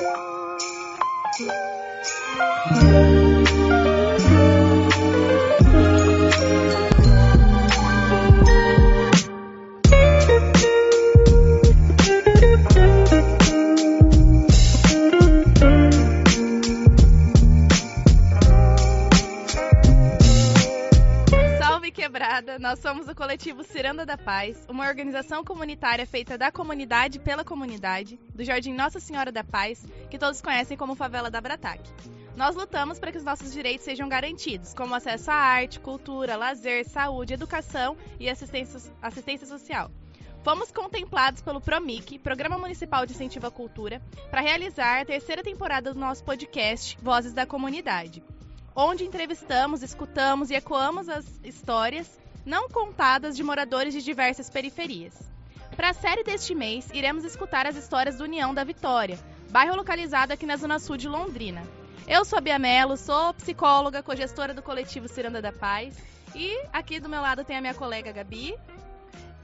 Música nós somos o coletivo Ciranda da Paz, uma organização comunitária feita da comunidade pela comunidade, do Jardim Nossa Senhora da Paz, que todos conhecem como Favela da Brataque. Nós lutamos para que os nossos direitos sejam garantidos, como acesso à arte, cultura, lazer, saúde, educação e assistência, assistência social. Fomos contemplados pelo PROMIC, Programa Municipal de Incentivo à Cultura, para realizar a terceira temporada do nosso podcast Vozes da Comunidade, onde entrevistamos, escutamos e ecoamos as histórias não contadas de moradores de diversas periferias. Para a série deste mês, iremos escutar as histórias do União da Vitória, bairro localizado aqui na zona sul de Londrina. Eu sou a Bia Mello, sou psicóloga, cogestora do coletivo Ciranda da Paz. E aqui do meu lado tem a minha colega Gabi.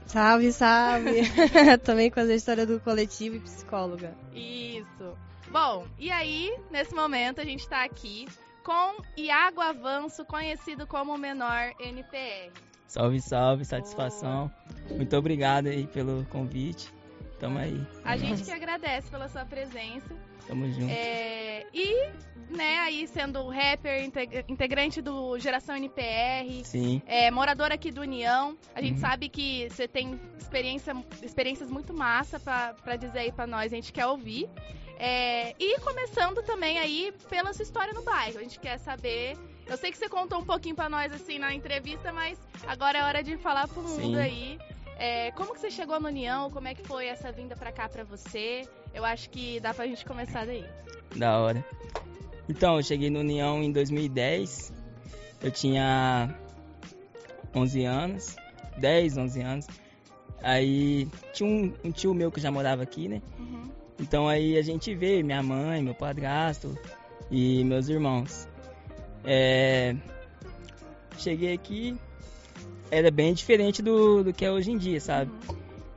Salve, salve! Também com a história do coletivo e psicóloga. Isso. Bom, e aí, nesse momento, a gente está aqui com Iago Avanço, conhecido como Menor NPR. Salve, salve, satisfação. Muito obrigado aí pelo convite. Tamo aí. A gente que agradece pela sua presença. Tamo junto. É, e, né, aí sendo rapper, integrante do Geração NPR, Sim. É, morador aqui do União, a gente uhum. sabe que você tem experiência, experiências muito massa para dizer aí para nós, a gente quer ouvir. É, e começando também aí pela sua história no bairro, a gente quer saber eu sei que você contou um pouquinho para nós assim na entrevista, mas agora é hora de falar pro mundo Sim. aí. É, como que você chegou na União? Como é que foi essa vinda para cá para você? Eu acho que dá pra gente começar daí. Da hora. Então, eu cheguei no União em 2010. Eu tinha 11 anos, 10, 11 anos. Aí tinha um, um tio meu que já morava aqui, né? Uhum. Então aí a gente veio, minha mãe, meu padrasto e meus irmãos. É, cheguei aqui, era bem diferente do, do que é hoje em dia, sabe?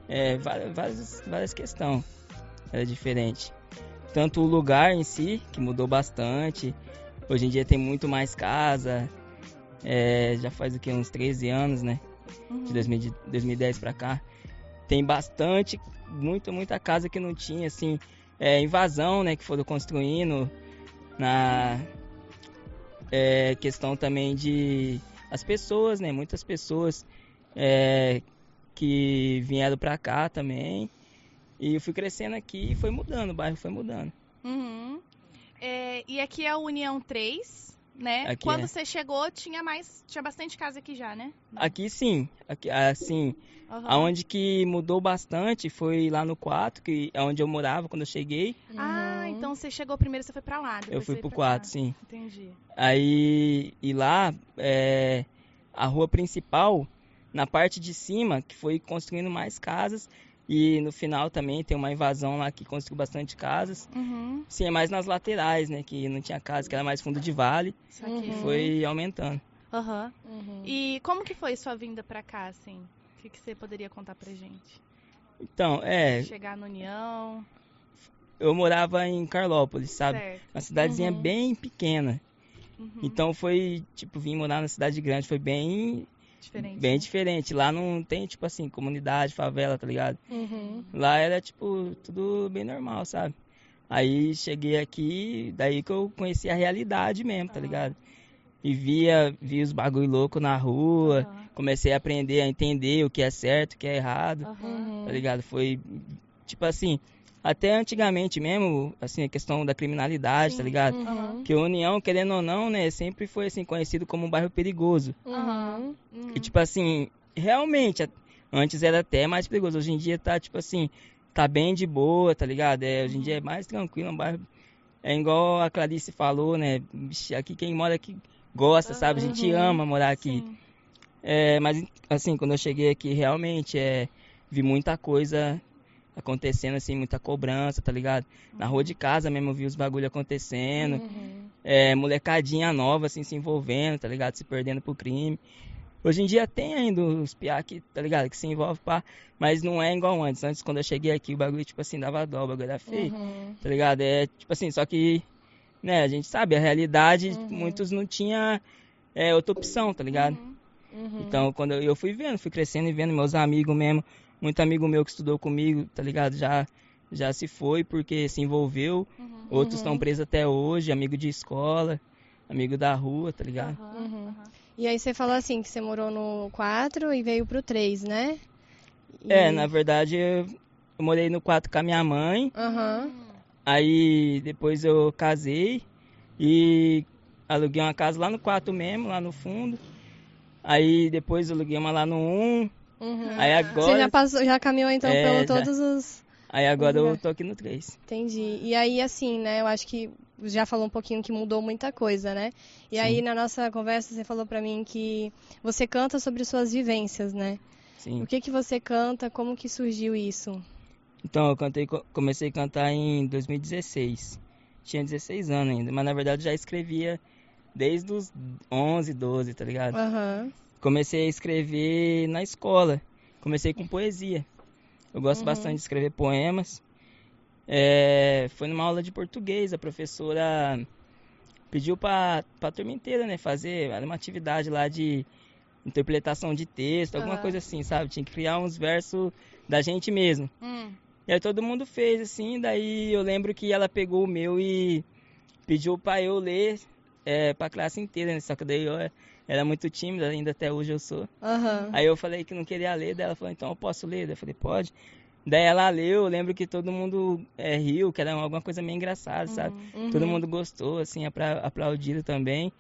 É, várias, várias questões era diferente. Tanto o lugar em si, que mudou bastante. Hoje em dia tem muito mais casa. É, já faz o que? Uns 13 anos, né? Uhum. De 2000, 2010 pra cá. Tem bastante, muita, muita casa que não tinha, assim, é, invasão, né? Que foram construindo na, é, questão também de as pessoas, né? Muitas pessoas é, que vieram para cá também. E eu fui crescendo aqui e foi mudando, o bairro foi mudando. Uhum. É, e aqui é a União 3, né? Aqui Quando é. você chegou, tinha mais. Tinha bastante casa aqui já, né? Aqui sim. Aqui, assim. Uhum. Aonde que mudou bastante foi lá no 4, que é onde eu morava quando eu cheguei. Ah, então você chegou primeiro, você foi pra lá. Eu fui pro quarto, sim. Entendi. Aí, e lá, é, a rua principal, na parte de cima, que foi construindo mais casas. E no final também tem uma invasão lá que construiu bastante casas. Uhum. Sim, é mais nas laterais, né? Que não tinha casa, que era mais fundo de vale. Uhum. E foi aumentando. Uhum. uhum. E como que foi sua vinda pra cá, assim? O que, que você poderia contar pra gente? Então, é. Chegar na União eu morava em Carlópolis, sabe? Certo. Uma cidadezinha uhum. bem pequena. Uhum. Então foi, tipo, vim morar na cidade grande, foi bem diferente. Bem né? diferente. Lá não tem, tipo assim, comunidade, favela, tá ligado? Uhum. Lá era, tipo, tudo bem normal, sabe? Aí cheguei aqui, daí que eu conheci a realidade mesmo, tá ligado? E via, via os bagulho louco na rua, comecei a aprender a entender o que é certo, o que é errado, tá ligado? Foi, tipo assim, até antigamente mesmo, assim, a questão da criminalidade, tá Sim. tá ligado? Uhum. Que a União, querendo ou não, né, sempre foi, assim, conhecido como um bairro perigoso. Uhum. Uhum. E, tipo assim, realmente, antes era até mais perigoso. Hoje em dia tá, tipo assim, tá bem de boa, tá ligado? É, hoje em dia é mais tranquilo, um bairro... É igual a Clarice falou, né? Aqui quem mora aqui gosta, sabe? A gente ama morar aqui. É, mas, assim, quando eu cheguei aqui, realmente, é, vi muita coisa acontecendo, assim, muita cobrança, tá ligado? Na rua de casa mesmo eu vi os bagulho acontecendo. Uhum. É, molecadinha nova, assim, se envolvendo, tá ligado? Se perdendo pro crime. Hoje em dia tem ainda os piá que, tá ligado? Que se envolve, pá. Mas não é igual antes. Antes, quando eu cheguei aqui, o bagulho, tipo assim, dava dó, o bagulho era feio. Uhum. Tá ligado? É, tipo assim, só que, né, a gente sabe, a realidade, uhum. muitos não tinha é, outra opção, tá ligado? Uhum. uhum. Então, quando eu, eu fui vendo, fui crescendo e vendo meus amigos mesmo, muito amigo meu que estudou comigo, tá ligado? Já, já se foi porque se envolveu. Uhum. Outros estão uhum. presos até hoje, amigo de escola, amigo da rua, tá ligado? Uhum. E aí você falou assim, que você morou no 4 e veio pro 3, né? E... É, na verdade, eu, eu, morei no 4 com a minha mãe. Uhum. Aí depois eu casei e aluguei uma casa lá no 4 mesmo, lá no fundo. Aí depois eu aluguei uma lá no 1. Uhum. Aí agora. Você já, passou, já caminhou então é, pelo já. todos os. Aí agora eu tô aqui no 3. Entendi. E aí, assim, né, eu acho que já falou um pouquinho que mudou muita coisa, né? E Sim. aí, na nossa conversa, você falou para mim que você canta sobre suas vivências, né? Sim. O que que você canta? Como que surgiu isso? Então, eu cantei, comecei a cantar em 2016. Tinha 16 anos ainda, mas na verdade já escrevia desde os 11, 12, tá ligado? Uhum. Comecei a escrever na escola. Comecei com poesia. Eu gosto uhum. bastante de escrever poemas. É, foi numa aula de português, a professora pediu para a turma inteira, né, fazer uma atividade lá de interpretação de texto, alguma uhum. coisa assim, sabe? Tinha que criar uns versos da gente mesmo. Uhum. E aí todo mundo fez assim, daí eu lembro que ela pegou o meu e pediu para eu ler é, para a classe inteira, né? Só que daí eu era muito tímida, ainda até hoje eu sou. Uhum. Aí eu falei que não queria ler, daí ela falou, então eu posso ler? Daí eu falei, pode. Daí ela leu, eu lembro que todo mundo é, riu, que era alguma coisa meio engraçada, uhum. sabe? Uhum. Todo mundo gostou, assim, apla aplaudido também.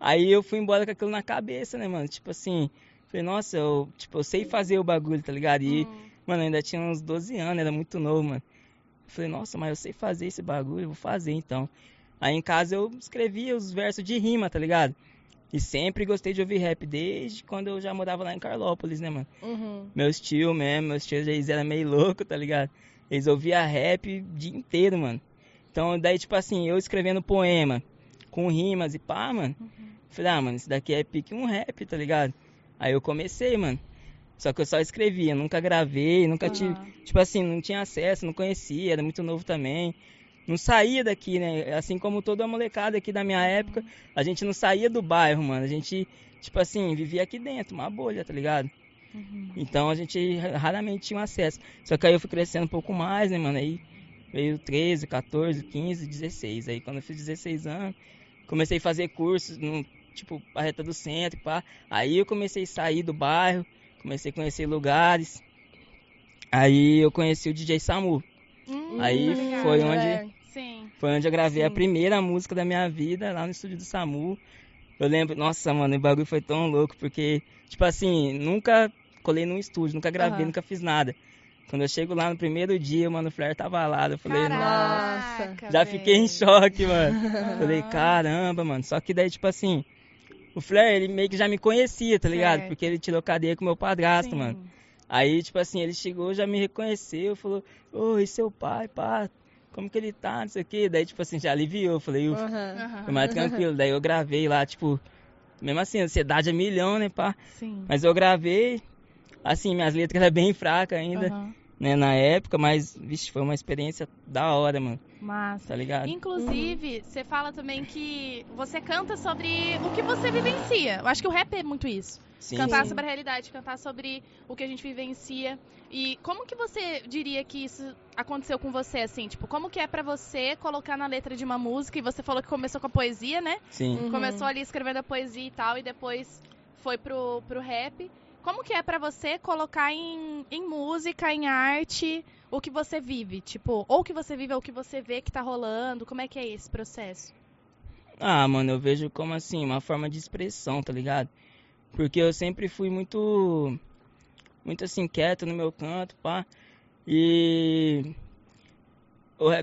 Aí eu fui embora com aquilo na cabeça, né, mano? Tipo assim, falei, nossa, eu, tipo, eu sei fazer o bagulho, tá ligado? E, uhum. mano, eu ainda tinha uns 12 anos, era muito novo, mano. falei, nossa, mas eu sei fazer esse bagulho, eu vou fazer então. Aí em casa eu escrevia os versos de rima, tá ligado? E sempre gostei de ouvir rap, desde quando eu já morava lá em Carlópolis, né, mano? Uhum. Meus tios mesmo, meus tios eles eram meio loucos, tá ligado? Eles ouviam rap o dia inteiro, mano. Então, daí, tipo assim, eu escrevendo poema, com rimas e pá, mano. Uhum. Falei, ah, mano, isso daqui é pique um rap, tá ligado? Aí eu comecei, mano. Só que eu só escrevia, nunca gravei, nunca uhum. tive. Tipo assim, não tinha acesso, não conhecia, era muito novo também não saía daqui, né? Assim como toda a molecada aqui da minha época, a gente não saía do bairro, mano. A gente, tipo assim, vivia aqui dentro, uma bolha, tá ligado? Uhum. Então a gente raramente tinha acesso. Só que aí eu fui crescendo um pouco mais, né, mano? Aí veio 13, 14, 15, 16. Aí quando eu fiz 16 anos, comecei a fazer cursos no, tipo, a reta do centro, pá. Aí eu comecei a sair do bairro, comecei a conhecer lugares. Aí eu conheci o DJ Samu. Hum, aí foi onde é. foi onde eu gravei Sim. a primeira música da minha vida lá no estúdio do Samu. Eu lembro, nossa, mano, o bagulho foi tão louco porque tipo assim, nunca colei num estúdio, nunca gravei, uhum. nunca fiz nada. Quando eu chego lá no primeiro dia, mano, o Flair tava lá. Eu falei, Caraca, nossa, já fiquei em choque, mano. Uhum. Falei, caramba, mano. Só que daí, tipo assim, o Flair, ele meio que já me conhecia, tá ligado? Certo. Porque ele tirou cadeia com meu padrasto, Sim. mano. Aí, tipo assim, ele chegou, já me reconheceu, falou, oi, seu pai, pá, como que ele tá, não sei o quê. Daí, tipo assim, já aliviou, falei, ufa, uhum. foi mais tranquilo. Daí eu gravei lá, tipo, mesmo assim, ansiedade é milhão, né, pá. Sim. Mas eu gravei, assim, minhas letras eram bem fracas ainda. Uhum né, na época, mas, vixe, foi uma experiência da hora, mano. Massa. Tá ligado? Inclusive, uhum. você fala também que você canta sobre o que você vivencia. Eu acho que o rap é muito isso. Sim, cantar sim. sobre a realidade, cantar sobre o que a gente vivencia. E como que você diria que isso aconteceu com você, assim? Tipo, como que é para você colocar na letra de uma música? E você falou que começou com a poesia, né? Sim. Uhum. Começou ali escrevendo a poesia e tal, e depois foi pro, pro rap. Como que é para você colocar em, em música, em arte, o que você vive? Tipo, ou o que você vive ou o que você vê que tá rolando? Como é que é esse processo? Ah, mano, eu vejo como assim, uma forma de expressão, tá ligado? Porque eu sempre fui muito. Muito assim, quieto no meu canto, pá. E.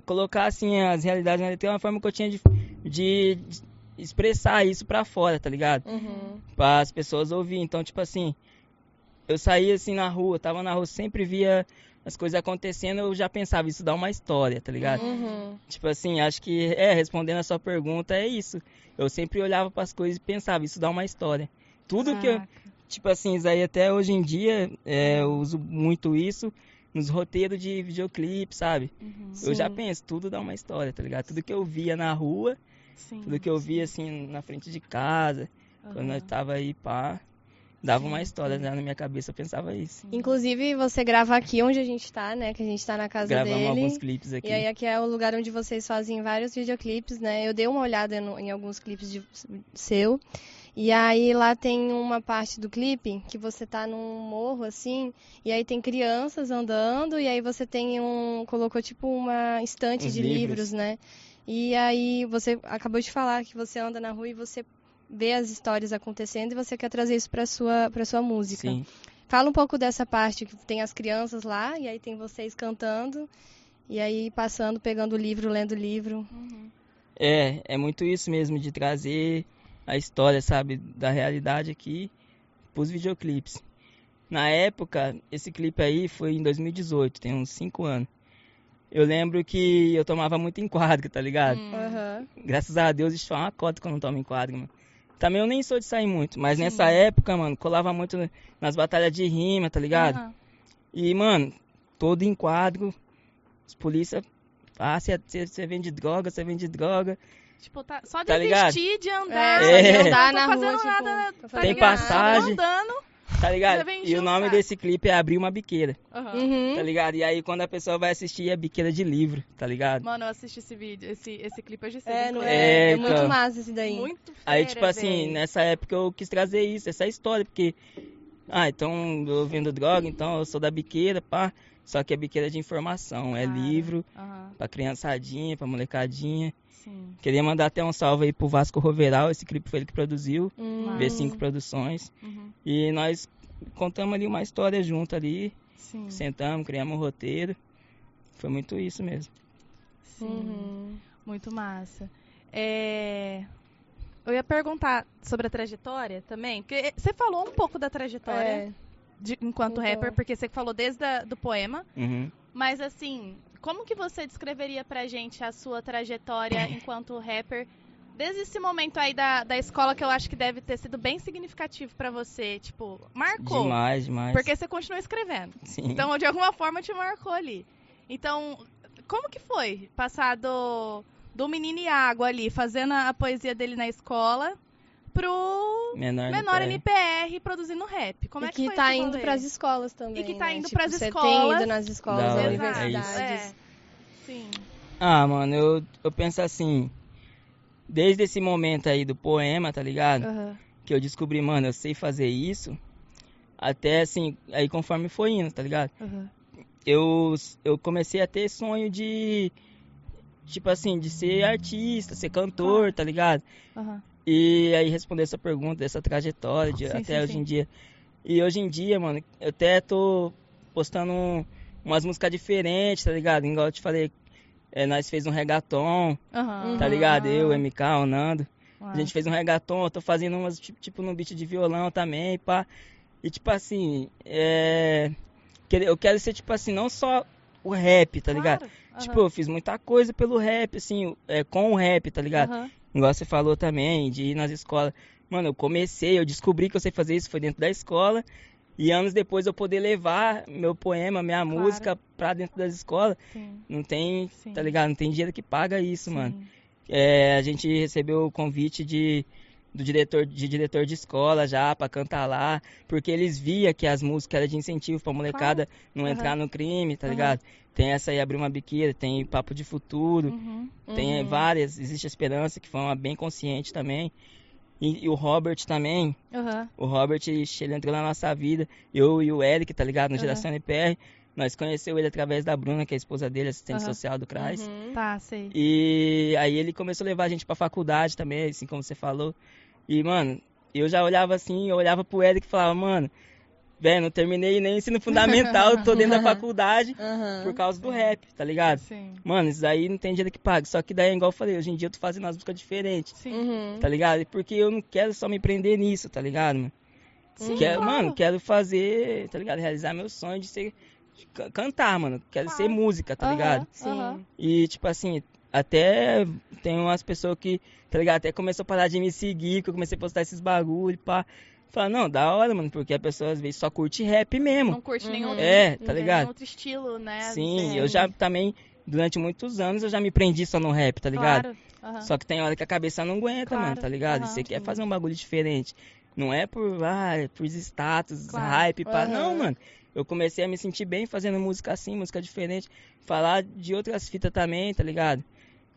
Colocar assim as realidades né, tem uma forma que eu tinha de, de, de expressar isso pra fora, tá ligado? Uhum. Para as pessoas ouvir. Então, tipo assim, eu saía assim na rua, tava na rua, sempre via as coisas acontecendo, eu já pensava, isso dá uma história, tá ligado? Uhum. Tipo assim, acho que, é, respondendo a sua pergunta, é isso. Eu sempre olhava para as coisas e pensava, isso dá uma história. Tudo que eu, tipo assim, isso aí até hoje em dia é, eu uso muito isso nos roteiros de videoclipe, sabe? Uhum, eu já penso, tudo dá uma história, tá ligado? Tudo que eu via na rua, sim, tudo que eu via assim na frente de casa, uhum. quando eu tava aí, pá, dava sim, uma história né? na minha cabeça, eu pensava isso. Inclusive, você grava aqui onde a gente tá, né? Que a gente tá na casa Gravamos dele. Gravamos alguns clipes aqui. E aí aqui é o lugar onde vocês fazem vários videoclipes, né? Eu dei uma olhada no, em alguns clipes de, seu. E aí lá tem uma parte do clipe que você tá num morro assim, e aí tem crianças andando, e aí você tem um. colocou tipo uma estante Os de livros. livros, né? E aí você acabou de falar que você anda na rua e você vê as histórias acontecendo e você quer trazer isso para sua para sua música. Sim. Fala um pouco dessa parte que tem as crianças lá e aí tem vocês cantando e aí passando, pegando o livro, lendo o livro. Uhum. É, é muito isso mesmo de trazer a história, sabe, da realidade aqui pros videoclipes. Na época, esse clipe aí foi em 2018, tem uns 5 anos. Eu lembro que eu tomava muito enquadro, tá ligado? Uhum. Graças a Deus, isso foi uma cota que eu não tomo enquadro, mano. Também eu nem sou de sair muito, mas Sim. nessa época, mano, colava muito nas batalhas de rima, tá ligado? Uhum. E, mano, todo enquadro, os polícia, ah, você vende droga, você vende droga. Tipo, tá, só de tá vestir, de andar, é. de andar na rua, tipo, nada, tá tem passagem. andando. Tá ligado? E o nome desse clipe é Abrir uma Biqueira. Uhum. Tá ligado? E aí quando a pessoa vai assistir é biqueira de livro, tá ligado? Mano, eu assisti esse vídeo, esse, esse clipe hoje cedo. É, não é? É, é muito então. massa esse daí. Muito fera, Aí, tipo assim, véio. nessa época eu quis trazer isso, essa história, porque. Ah, então eu vendo droga, então eu sou da biqueira, pá. Só que é biqueira de informação, é livro uhum. pra criançadinha, pra molecadinha. Sim. Queria mandar até um salve aí pro Vasco Roveral, esse clipe foi ele que produziu, uhum. V5 Produções. Uhum. E nós contamos ali uma história junto ali, Sim. sentamos, criamos um roteiro. Foi muito isso mesmo. Sim, uhum. muito massa. É... Eu ia perguntar sobre a trajetória também, porque você falou um pouco da trajetória é. De, enquanto então. rapper, porque você falou desde a, do poema, uhum. mas assim, como que você descreveria pra gente a sua trajetória enquanto rapper? Desde esse momento aí da, da escola que eu acho que deve ter sido bem significativo para você, tipo, marcou. Demais, demais. Porque você continuou escrevendo. Sim. Então, de alguma forma te marcou ali. Então, como que foi passar do, do menino e água ali, fazendo a poesia dele na escola, pro menor, menor NPR. NPR produzindo rap. Como e é que, que tá indo para as escolas também. E que tá né? indo tipo, para as escolas. Você tem ido nas escolas, nas universidades. É. Sim. Ah, mano, eu, eu penso assim, desde esse momento aí do poema, tá ligado? Uhum. Que eu descobri, mano, eu sei fazer isso. Até assim, aí conforme foi indo, tá ligado? Uhum. Eu, eu comecei a ter sonho de, tipo assim, de ser artista, ser cantor, uhum. tá ligado? Uhum. E aí responder essa pergunta, essa trajetória de, sim, até sim, hoje sim. em dia. E hoje em dia, mano, eu até tô postando um, umas músicas diferentes, tá ligado? Igual eu te falei, é, nós fez um reggaeton, uhum. tá ligado? Eu, o MK, o Nando. A gente fez um reggaeton, eu tô fazendo umas, tipo, tipo no beat de violão também, pá. E tipo assim, é... Eu quero ser, tipo assim, não só o rap, tá ligado? Claro. Uhum. Tipo, eu fiz muita coisa pelo rap, assim, é, com o rap, tá ligado? Uhum. Igual você falou também, de ir nas escolas. Mano, eu comecei, eu descobri que eu sei fazer isso, foi dentro da escola. E anos depois eu poder levar meu poema, minha Claro. música pra dentro das escolas. Sim. Não tem, Sim. tá ligado? Não tem dinheiro que paga isso, Sim. mano. É, a gente recebeu o convite de, do diretor de diretor de escola já pra cantar lá, porque eles via que as músicas eram de incentivo pra molecada não Aham. entrar no crime, tá Aham. ligado? Tem essa aí, Abrir uma Biqueira, tem Papo de Futuro, Uhum. tem Uhum. várias, Existe a Esperança, que foi uma bem consciente também. E, e o Robert também, Uhum. o Robert, ele entrou na nossa vida. Eu e o Eric, tá ligado? No Aham. Geração NPR. Nós conheceu ele através da Bruna, que é a esposa dele, assistente Aham. social do CRAS. Uhum. Tá, sei. E aí ele começou a levar a gente pra faculdade também, assim como você falou. E, mano, eu já olhava assim, eu olhava pro Eric e falava, mano, velho, não terminei nem ensino fundamental, tô dentro da faculdade Uhum. por causa do rap, tá ligado? Sim. Mano, isso daí não tem dinheiro que pague. Só que daí, igual eu falei, hoje em dia eu tô fazendo umas músicas diferentes, Sim. Uhum. tá ligado? Porque eu não quero só me prender nisso, tá ligado, mano? Sim, Quero, claro. Mano, quero fazer, tá ligado? Realizar meu sonho de ser. Cantar, mano. Quero Claro. ser música, tá Aham, ligado? Sim. E, tipo assim, até tem umas pessoas que, tá ligado? Até começou a parar de me seguir, que eu comecei a postar esses bagulho, pá. Fala, não, da hora, mano, porque a pessoa às vezes só curte rap mesmo. Não curte nenhum, é, tá ligado? nenhum outro estilo, né? Sim, eu já também, durante muitos anos, eu já me prendi só no rap, tá ligado? Claro. Uhum. Só que tem hora que a cabeça não aguenta, claro. mano, tá ligado? Uhum. Você quer fazer um bagulho diferente. Não é por, ah, é por status, claro. hype, pá. Uhum. Não, mano. Eu comecei a me sentir bem fazendo música assim, música diferente. Falar de outras fitas também, tá ligado?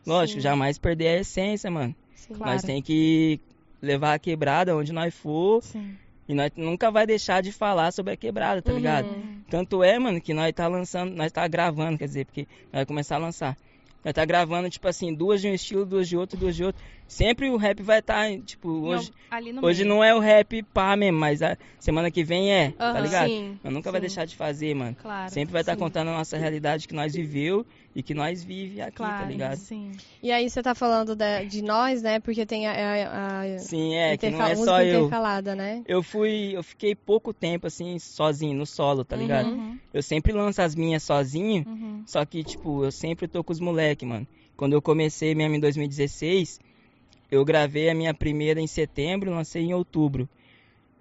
Lógico, Sim. jamais perder a essência, mano. Sim, nós claro. tem que levar a quebrada onde nós for. Sim. E nós nunca vai deixar de falar sobre a quebrada, tá ligado? Uhum. Tanto é, mano, que nós tá lançando, nós tá gravando, quer dizer, porque nós vai começar a lançar. Nós tá gravando, tipo assim, duas de um estilo, duas de outro, duas de outro sempre o rap vai estar, tá, tipo, hoje, hoje não é o rap pá mesmo, mas a semana que vem é, tá ligado? Sim, eu nunca sim. vai deixar de fazer, mano. Claro, sempre vai estar tá contando a nossa realidade que nós viveu e que nós vive aqui, tá claro, tá ligado? Sim. E aí você tá falando de, de nós, né? Porque tem a, a, a Sim, é, que não é só eu. né? Eu fui, eu fiquei pouco tempo assim sozinho no solo, tá ligado? Uhum. Eu sempre lanço as minhas sozinho, uhum. só que tipo, eu sempre tô com os moleque, mano. Quando eu comecei mesmo em 2016, eu gravei a minha primeira em setembro, lancei em outubro.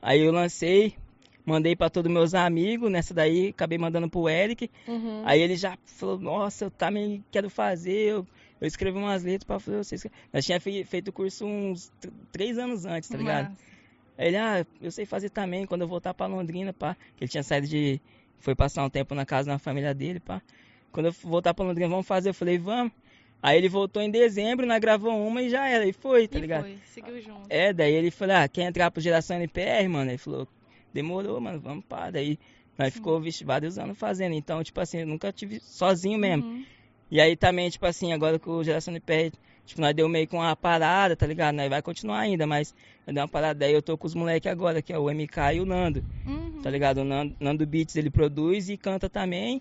Aí eu lancei, mandei para todos meus amigos, nessa daí acabei mandando pro Eric. Uhum. Aí ele já falou, nossa, eu também quero fazer, eu, eu escrevi umas letras para fazer vocês. Nós tinha feito o curso uns três anos antes, tá ligado? Aí ele, ah, eu sei fazer também, quando eu voltar para Londrina, pá. Que ele tinha saído de. Foi passar um tempo na casa da família dele, pá. Quando eu voltar para Londrina, vamos fazer. Eu falei, vamos. Aí ele voltou em dezembro, nós gravou uma e já era. E foi, tá e ligado? Foi, seguiu junto. É, daí ele falou, ah, quer entrar pro Geração NPR, mano? Ele falou, demorou, mano, vamos pá. Daí nós Sim. ficou, vixe, vários anos fazendo. Então, tipo assim, eu nunca tive sozinho mesmo. Uhum. E aí também, tipo assim, agora com o Geração NPR, tipo, nós deu meio com uma parada, tá ligado? Nós vai continuar ainda, mas nós deu uma parada. Daí eu tô com os moleques agora, que é o MK e o Nando. Uhum. Tá ligado? O Nando, Nando Beats, ele produz e canta também.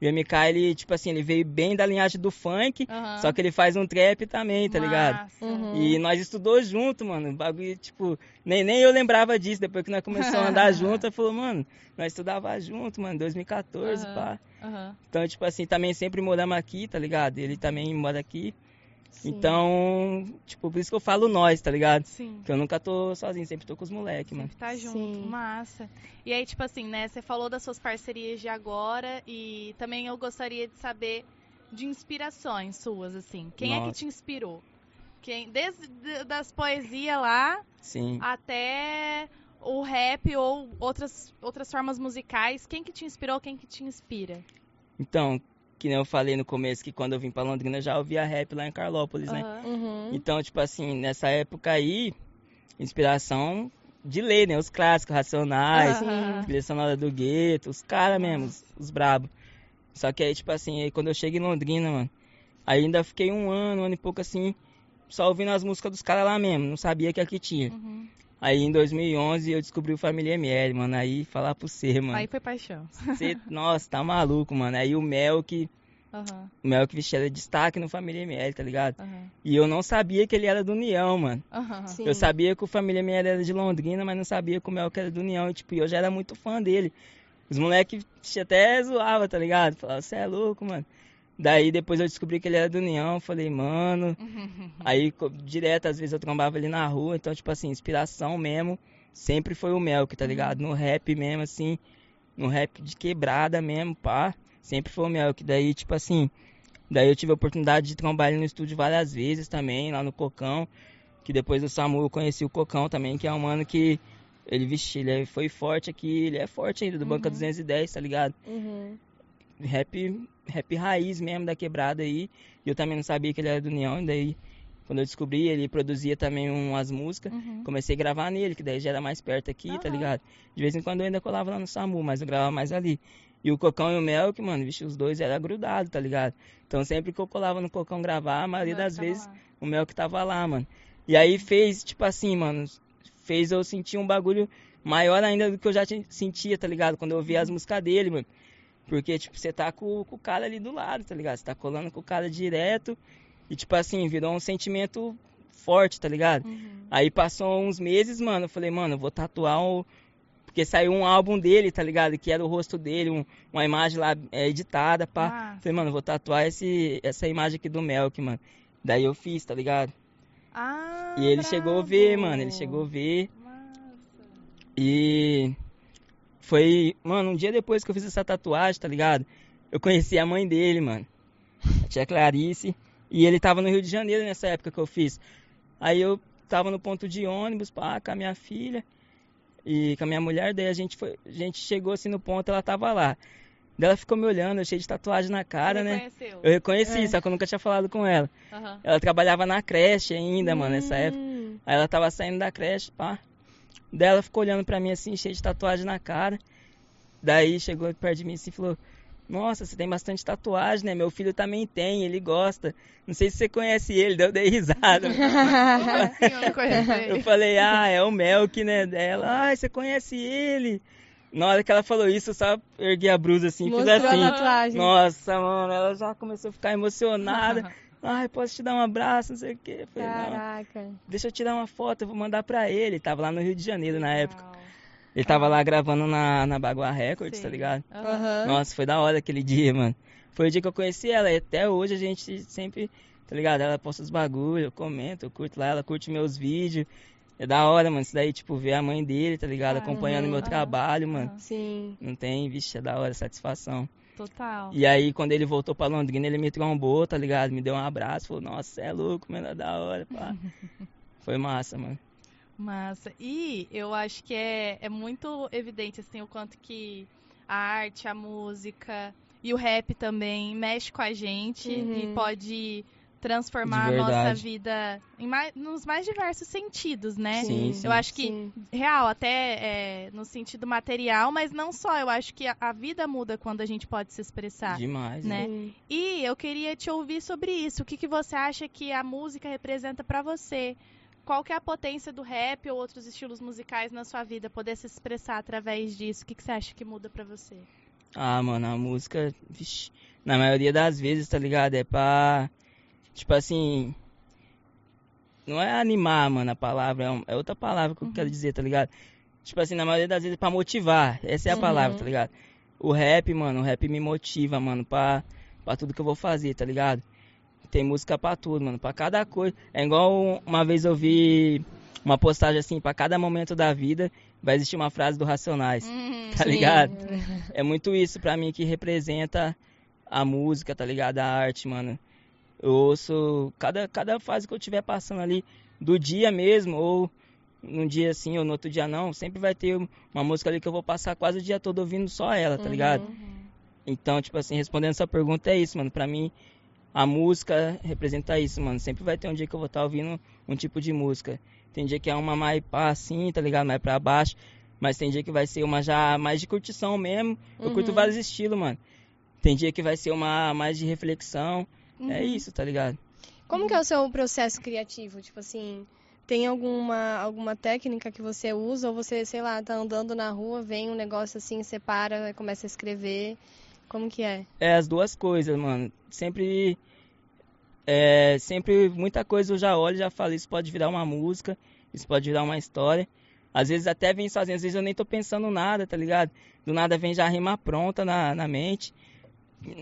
E o MK, ele, tipo assim, ele veio bem da linhagem do funk, uhum. só que ele faz um trap também, tá ligado? Uhum. E nós estudou junto, mano. O bagulho, tipo, nem, nem eu lembrava disso. Depois que nós começamos a andar junto, eu falou, mano, nós estudava junto, mano, 2014, uhum. pá. Então, tipo assim, também sempre moramos aqui, tá ligado? Ele também mora aqui. Então, tipo, por isso que eu falo nós, tá ligado? Sim. Que eu nunca tô sozinho, sempre tô com os moleques, mano. Sempre tá junto, Sim. massa. E aí, tipo assim, né, você falou das suas parcerias de agora e também eu gostaria de saber de inspirações suas, assim. Quem Nossa. é que te inspirou? Quem, desde das poesias lá Sim. até o rap ou outras, outras formas musicais, quem que te inspirou, quem que te inspira? Então, que nem eu falei no começo, que quando eu vim pra Londrina já ouvia rap lá em Carlópolis, né? Uhum. Então, tipo assim, nessa época aí, inspiração de ler, né? Os clássicos, Racionais, uhum. Trilha Sonora do Gueto, os caras mesmo, os, os brabos. Só que aí, tipo assim, aí quando eu cheguei em Londrina, mano, aí ainda fiquei um ano, um ano e pouco assim, só ouvindo as músicas dos caras lá mesmo, não sabia que aqui tinha. Uhum. Aí em 2011 eu descobri o Família ML, mano. Aí falar pro você, mano. Aí foi paixão. Cê, nossa, tá maluco, mano. Aí o Mel que. Uhum. O Mel que vestia era destaque no Família ML, tá ligado? Uhum. E eu não sabia que ele era do União, mano. Uhum. Eu sabia que o Família ML era de Londrina, mas não sabia que o Mel que era do União. E, tipo, eu já era muito fã dele. Os moleques até zoavam, tá ligado? Falavam, você é louco, mano. Daí depois eu descobri que ele era do União, falei, mano. aí direto, às vezes eu trombava ele na rua, então, tipo assim, inspiração mesmo, sempre foi o Melk, tá ligado? No rap mesmo, assim, no rap de quebrada mesmo, pá, sempre foi o Melk. Daí, tipo assim, daí eu tive a oportunidade de trombar ele no estúdio várias vezes também, lá no Cocão. Que depois do Samu eu conheci o Cocão também, que é um mano que ele, vixe, ele foi forte aqui, ele é forte ainda, do uhum. Banca 210, tá ligado? Uhum. Rap rap raiz mesmo da quebrada aí. E eu também não sabia que ele era do União, daí quando eu descobri, ele produzia também umas músicas. Uhum. Comecei a gravar nele, que daí já era mais perto aqui, uhum. tá ligado? De vez em quando eu ainda colava lá no SAMU, mas eu gravava mais ali. E o Cocão e o Mel, que, mano, vixe, os dois eram grudados, tá ligado? Então sempre que eu colava no Cocão gravar, a maioria das vezes lá. o Mel que tava lá, mano. E aí fez, tipo assim, mano, fez eu sentir um bagulho maior ainda do que eu já sentia, tá ligado? Quando eu ouvia as uhum. músicas dele, mano. Porque, tipo, você tá com, com, o cara ali do lado, tá ligado? Você tá colando com o cara direto. E, tipo assim, virou um sentimento forte, tá ligado? Uhum. Aí passou uns meses, mano, eu falei, mano, eu vou tatuar o. Porque saiu um álbum dele, tá ligado? Que era o rosto dele, um, uma imagem lá é, editada, pá. Ah. Falei, mano, eu vou tatuar esse, essa imagem aqui do Melk, mano. Daí eu fiz, tá ligado? Ah, e ele bravo. chegou a ver, mano, ele chegou a ver. E foi, mano, um dia depois que eu fiz essa tatuagem, tá ligado? Eu conheci a mãe dele, mano. A tia Clarice. E ele tava no Rio de Janeiro nessa época que eu fiz. Aí eu tava no ponto de ônibus, pá, com a minha filha e com a minha mulher, daí a gente foi, a gente chegou assim no ponto, ela tava lá. Daí ela ficou me olhando, cheio de tatuagem na cara, Você né? Reconheceu. Eu reconheci, é. só que eu nunca tinha falado com ela. Uhum. Ela trabalhava na creche ainda, mano, nessa hum. época. Aí ela tava saindo da creche, pá. Daí ela ficou olhando pra mim assim, cheio de tatuagem na cara. Daí chegou perto de mim assim e falou: nossa, você tem bastante tatuagem, né? Meu filho também tem, ele gosta. Não sei se você conhece ele, deu dei risada. eu falei, ah, é o Melk, né? Ela, ah, você conhece ele? Na hora que ela falou isso, eu só ergui a brusa assim, Mostrou fiz assim. A tatuagem. Nossa, mano, ela já começou a ficar emocionada. Ai, posso te dar um abraço, não sei o quê. falei, Caraca. Não, deixa eu tirar uma foto, eu vou mandar pra ele. Tava lá no Rio de Janeiro na época. Ele tava lá gravando na, na Bagua Records, tá Sim. tá ligado? Uhum. Nossa, foi da hora aquele dia, mano. Foi o dia que eu conheci ela e até hoje a gente sempre, tá ligado? Ela posta os bagulhos, eu comento, eu curto lá, ela curte meus vídeos. É da hora, mano. Isso daí, tipo, ver a mãe dele, tá ligado? Acompanhando o meu trabalho, mano. Sim. Não tem, vixe, é da hora, satisfação. Total. E aí, quando ele voltou pra Londrina, ele me trombou, tá ligado? Me deu um abraço, falou, nossa, é louco, mano, é da hora, pá. Foi massa, mano. Massa. E eu acho que é, é muito evidente, assim, o quanto que a arte, a música e o rap também mexe com a gente uhum. e pode transformar a nossa vida mais, nos mais diversos sentidos, né? Sim, sim. Eu acho que, sim. real, até é, no sentido material, mas não só. Eu acho que a, a, vida muda quando a gente pode se expressar. Demais, né? Sim. E eu queria te ouvir sobre isso. O que, que você acha que a música representa para você? qual que é a potência do rap ou outros estilos musicais na sua vida? Poder se expressar através disso? O que, que você acha que muda pra você? Ah, mano, a música, vixi, na maioria das vezes, tá ligado? É pra, tipo assim, não é animar, mano, a palavra, é, um, é outra palavra que eu quero uhum. dizer, tá ligado? Tipo assim, na maioria das vezes é pra motivar, essa é a uhum. palavra, tá ligado? O rap, mano, o rap me motiva, mano, pra, pra tudo que eu vou fazer, tá ligado? Tem música pra tudo, mano. Pra cada coisa. É igual uma vez eu vi uma postagem assim, pra cada momento da vida vai existir uma frase do Racionais. Hum, tá sim. ligado? É muito isso pra mim que representa a música, tá ligado? A arte, mano. Eu ouço cada, cada fase que eu estiver passando ali, do dia mesmo, ou num dia assim, ou no outro dia não, sempre vai ter uma música ali que eu vou passar quase o dia todo ouvindo só ela, tá ligado? Uhum. Então, tipo assim, respondendo essa pergunta é isso, mano. Pra mim, a música representa isso, mano. Sempre vai ter um dia que eu vou estar tá ouvindo um tipo de música. Tem dia que é uma mais pá assim, tá ligado? Mais pra baixo. Mas tem dia que vai ser uma já mais de curtição mesmo. Eu uhum. curto vários estilos, mano. Tem dia que vai ser uma mais de reflexão. É uhum. É isso, tá ligado? Como que é o seu processo criativo? Tipo assim, tem alguma, alguma técnica que você usa? Ou você, sei lá, tá andando na rua, vem um negócio assim, você para, começa a escrever. Como que é? É as duas coisas, mano. Sempre. É, sempre muita coisa eu já olho já falo, isso pode virar uma música, isso pode virar uma história. Às vezes até vem sozinho, às vezes eu nem tô pensando nada, tá ligado? Do nada vem já a rima pronta na, na mente.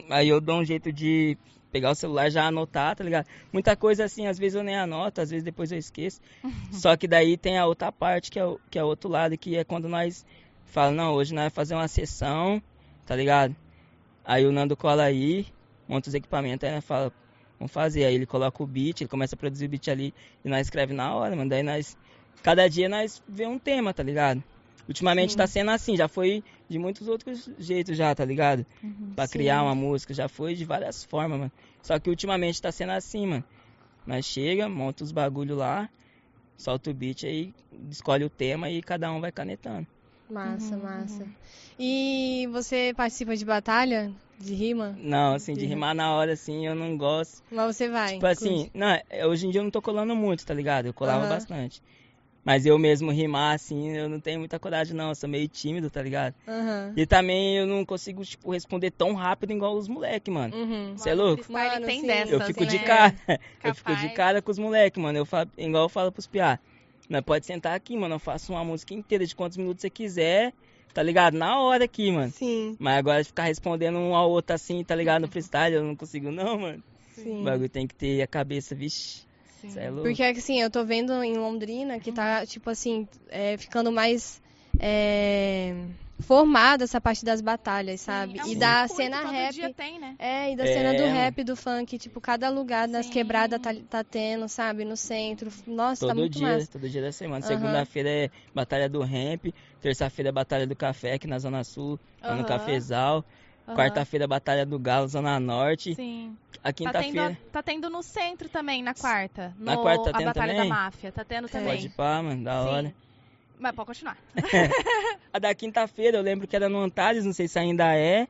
Aí eu dou um jeito de pegar o celular já anotar, tá ligado? Muita coisa assim, às vezes eu nem anoto, às vezes depois eu esqueço. Só que daí tem a outra parte, que é o, que é o outro lado, que é quando nós falamos, não, hoje nós vamos fazer uma sessão, tá ligado? Aí o Nando cola aí, monta os equipamentos, aí né, fala, vamos fazer. Aí ele coloca o beat, ele começa a produzir o beat ali e nós escreve na hora, mano. Daí nós, cada dia nós vê um tema, tá ligado? Ultimamente sim. tá sendo assim, já foi de muitos outros jeitos já, tá ligado? Uhum, pra sim. criar uma música, já foi de várias formas, mano. Só que ultimamente tá sendo assim, mano. Nós chega, monta os bagulho lá, solta o beat aí, escolhe o tema e cada um vai canetando. Massa, uhum, massa. Uhum. E você participa de batalha? De rima? Não, assim, de, de rimar na hora, assim, eu não gosto. Mas você vai? Tipo assim, não, é, hoje em dia eu não tô colando muito, tá ligado? Eu colava uhum. bastante. Mas eu mesmo rimar, assim, eu não tenho muita coragem, não. Eu sou meio tímido, tá ligado? Uhum. E também eu não consigo, tipo, responder tão rápido igual os moleques, mano. Você uhum. é louco? Mano, tem dessas, eu fico né? de cara. eu fico de cara com os moleques, mano. Eu falo, igual eu falo pros piá. Nós pode sentar aqui, mano. Eu faço uma música inteira de quantos minutos você quiser. Tá ligado? Na hora aqui, mano. Sim. Mas agora ficar respondendo um ao outro assim, tá ligado? No freestyle, eu não consigo, não, mano. Sim. O bagulho tem que ter a cabeça, vixe. Sim. É Porque assim, eu tô vendo em Londrina que tá, tipo assim, é, ficando mais é, formado essa parte das batalhas, sabe? Sim, é e da cena rap. Tem, né? É, e da é... cena do rap, do funk, tipo, cada lugar das quebradas tá, tá tendo, sabe? No centro. Nossa, todo tá muito dia, massa. Todo dia da semana. Uhum. Segunda-feira é batalha do rap, terça-feira é batalha do café aqui na Zona Sul, uhum. no Cafezal. Uhum. Quarta-feira, Batalha do Galo, Zona Norte. Sim. A quinta-feira. Tá, tá, tendo no centro também, na quarta. No, na quarta tá tendo A Batalha também? da Máfia. Tá tendo também. Pode ir pá, mano, da Sim. hora. Mas pode continuar. a da quinta-feira, eu lembro que era no Antares, não sei se ainda é.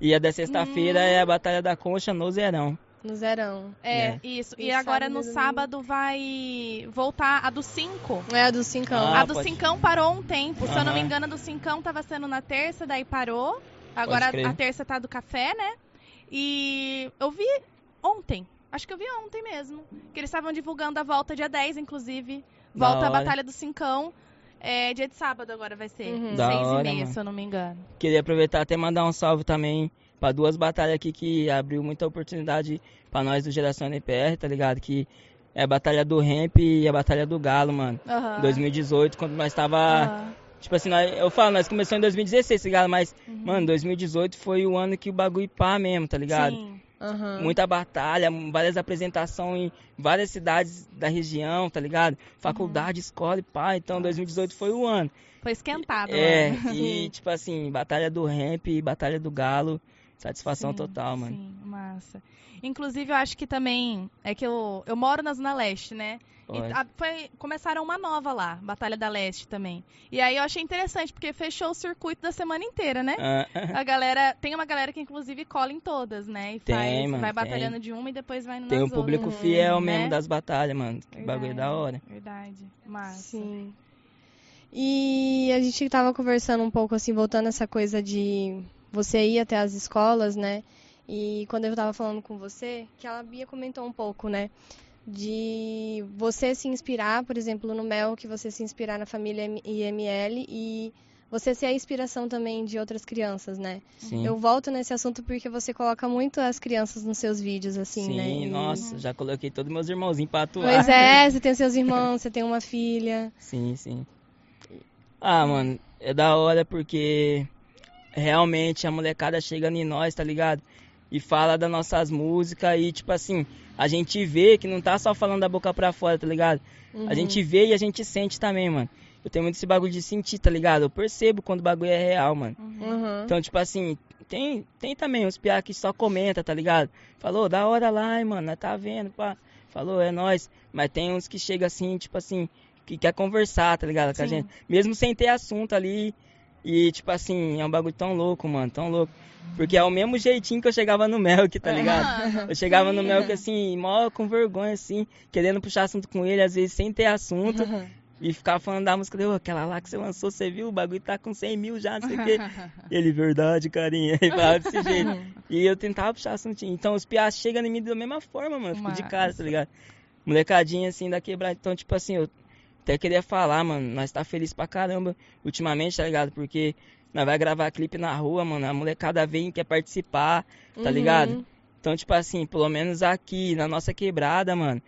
E a da sexta-feira hum. é a Batalha da Concha no Zerão. No Zerão. É, é. isso. E, e agora no sábado vai voltar a do 5. É, a do 5. Ah, a do 5 parou um tempo. Se eu não me engano, a do 5 tava sendo na terça, daí parou. Agora a terça tá do café, né? E eu vi ontem. Acho que eu vi ontem mesmo. Que eles estavam divulgando a volta dia 10, inclusive. Volta a Batalha do Cincão. É dia de sábado agora vai ser. Uhum. Da seis hora, e meia, mano. se eu não me engano. Queria aproveitar até mandar um salve também para duas batalhas aqui que abriu muita oportunidade para nós do Geração NPR, tá ligado? Que é a Batalha do Ramp e a Batalha do Galo, mano. Uhum. 2018, quando nós tava. Uhum. Tipo assim, nós, eu falo, nós começamos em 2016, tá ligado? Mas, uhum. mano, 2018 foi o ano que o bagulho pá mesmo, tá ligado? Sim. Uhum. Muita batalha, várias apresentações em várias cidades da região, tá ligado? Faculdade, uhum. escola e pá. Então, 2018 foi o ano. Foi esquentado, É, né? e tipo assim, batalha do ramp e batalha do galo. Satisfação sim, total, mano. Sim, massa. Inclusive, eu acho que também. É que eu, eu moro na Zona Leste, né? E a, foi, começaram uma nova lá, Batalha da Leste também. E aí eu achei interessante, porque fechou o circuito da semana inteira, né? Ah. A galera. Tem uma galera que inclusive cola em todas, né? E tem, faz, mano, vai batalhando tem. de uma e depois vai no Tem o um público outras, fiel né? mesmo das batalhas, mano. Que verdade, bagulho da hora. Verdade. Massa. Sim. E a gente tava conversando um pouco, assim, voltando essa coisa de você ir até as escolas, né? E quando eu tava falando com você, que a Bia comentou um pouco, né? De você se inspirar, por exemplo, no Mel, que você se inspirar na família IML e você ser a inspiração também de outras crianças, né? Sim. Eu volto nesse assunto porque você coloca muito as crianças nos seus vídeos, assim, Sim, né? Sim, nossa, já coloquei todos meus irmãozinhos pra atuar. Pois é, você tem seus irmãos, você tem uma filha. Sim, sim. Ah, mano, é da hora porque realmente a molecada chega em nós, tá ligado? E fala das nossas músicas e, tipo assim, a gente vê que não tá só falando da boca pra fora, tá ligado? Uhum. A gente vê e a gente sente também, mano. Eu tenho muito esse bagulho de sentir, tá ligado? Eu percebo quando o bagulho é real, mano. Uhum. Então, tipo assim, tem, tem também os piá que só comenta, tá ligado? Falou, da hora lá, hein, mano, nós tá vendo, pá. Falou, é nóis. Mas tem uns que chega assim, tipo assim, que quer conversar, tá ligado? Com a Sim. gente. Mesmo sem ter assunto ali. E, tipo assim, é um bagulho tão louco, mano, tão louco. Porque é o mesmo jeitinho que eu chegava no Melk, tá ligado? Eu chegava no. Melk assim, mó com vergonha, assim, querendo puxar assunto com ele, às vezes sem ter assunto. E ficava falando da música, dele, "Ô, aquela lá que você lançou, você viu? O bagulho tá com 100 mil já, não sei o quê. Ele, verdade, carinha. E falava desse jeito. E eu tentava puxar assuntinho. Então os piás chegam em mim da mesma forma, mano. Fico de cara, tá ligado? Molecadinha assim da quebrada. Então, tipo assim, eu até queria falar, mano. Nós tá feliz pra caramba ultimamente, tá ligado? Porque nós vai gravar clipe na rua, mano. A molecada vem e quer participar, tá Uhum. ligado? Então, tipo assim, pelo menos aqui, na nossa quebrada, mano,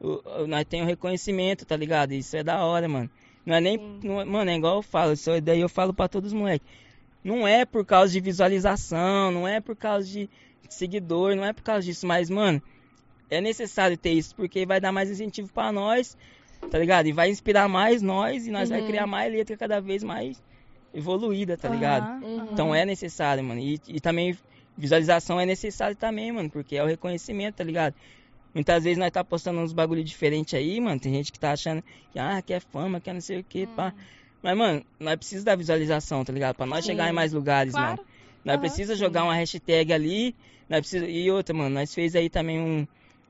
o- o- nós temos reconhecimento, tá ligado? Isso é da hora, mano. Não é nem. Não é- mano, é igual eu falo, isso daí eu falo pra todos os moleques. Não é por causa de visualização, não é por causa de seguidor, não é por causa disso, mas, mano, é necessário ter isso, porque vai dar mais incentivo pra nós, tá ligado? E vai inspirar mais nós, e nós vai Uhum. criar mais letra cada vez mais evoluída, tá ligado? Aham, Uhum. Então é necessário, mano. E, e também visualização é necessário também, mano, porque é o reconhecimento, tá ligado? Muitas vezes nós tá postando uns bagulho diferente aí, mano. Tem gente que tá achando que, ah, quer fama, quer não sei o que, pá. Mas, mano, nós precisamos da visualização, tá ligado? Pra nós Sim. chegar em mais lugares, Claro. mano. Nós Aham, precisamos sim. jogar uma hashtag ali. Nós precisa... E outra, mano, nós fez aí também um.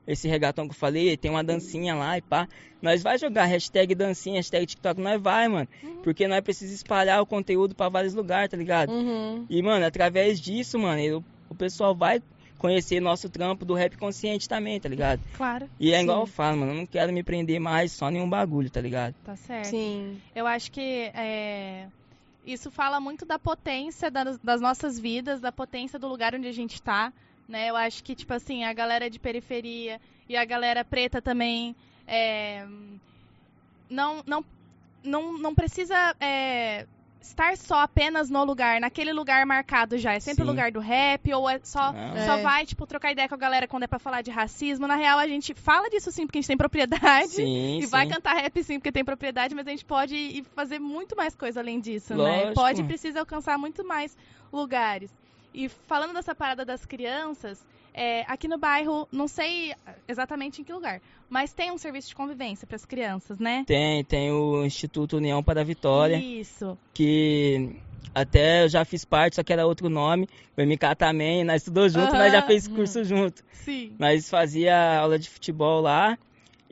Esse regatão que eu falei, tem uma dancinha lá e pá. Nós vai jogar hashtag dancinha, hashtag TikTok, nós vai, mano. Uhum. Porque nós precisamos espalhar o conteúdo pra vários lugares, tá ligado? Uhum. E, mano, através disso, mano, eu- o pessoal vai conhecer nosso trampo do rap consciente também, tá ligado? Claro, E é igual Sim. eu falo, mano, eu não quero me prender mais só nenhum bagulho, tá ligado? tá certo. Sim. Eu acho que é, isso fala muito da potência das, das nossas vidas, da potência do lugar onde a gente tá, né? Eu acho que, tipo assim, a galera de periferia e a galera preta também é, não, não, não, não precisa é, estar só apenas no lugar, naquele lugar marcado já. É sempre o lugar do rap, ou é só, só é. vai, tipo, trocar ideia com a galera quando é pra falar de racismo. Na real, a gente fala disso sim, porque a gente tem propriedade. Sim, e sim. vai cantar rap sim, porque tem propriedade, mas a gente pode fazer muito mais coisa além disso, né? Lógico. né? Pode e precisa alcançar muito mais lugares. E falando dessa parada das crianças, é, aqui no bairro, não sei exatamente em que lugar, mas tem um serviço de convivência para as crianças, né? Tem, tem o Instituto União para a Vitória. Isso. Que até eu já fiz parte, só que era outro nome. O MK também, nós estudou junto, nós já fez curso junto. Sim. Nós fazia aula de futebol lá.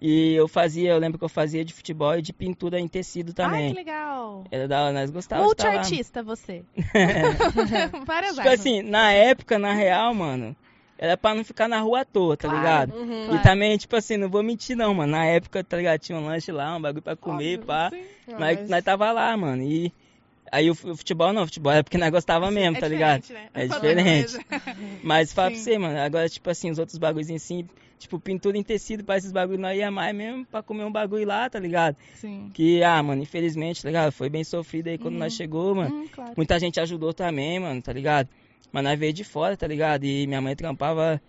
E eu fazia, eu lembro que eu fazia de futebol e de pintura em tecido também. Ah, que legal. Era da nós gostávamos. Multiartista você. Várias Tipo assim, na época, na real, mano, era pra não ficar na rua à toa, tá claro, ligado? Uhum, e claro. também, tipo assim, não vou mentir não, mano. Na época, tá ligado? Tinha um lanche lá, um bagulho pra comer, Óbvio, pá. Nós, Mas... nós tava lá, mano. E aí o futebol não, o futebol é porque nós gostava mesmo, é tá ligado? Né? É diferente. Mas fala pra você, mano, agora, tipo assim, os outros bagulhos em si, tipo, pintura em tecido, pra esses bagulhos nós ia mais mesmo pra comer um bagulho lá, tá ligado? Sim. Que, ah, mano, infelizmente, tá ligado? Foi bem sofrido aí quando uhum. nós chegou, mano. Uhum, claro. Muita gente ajudou também, mano, tá ligado? Mas nós veio de fora, tá ligado? E minha mãe trampava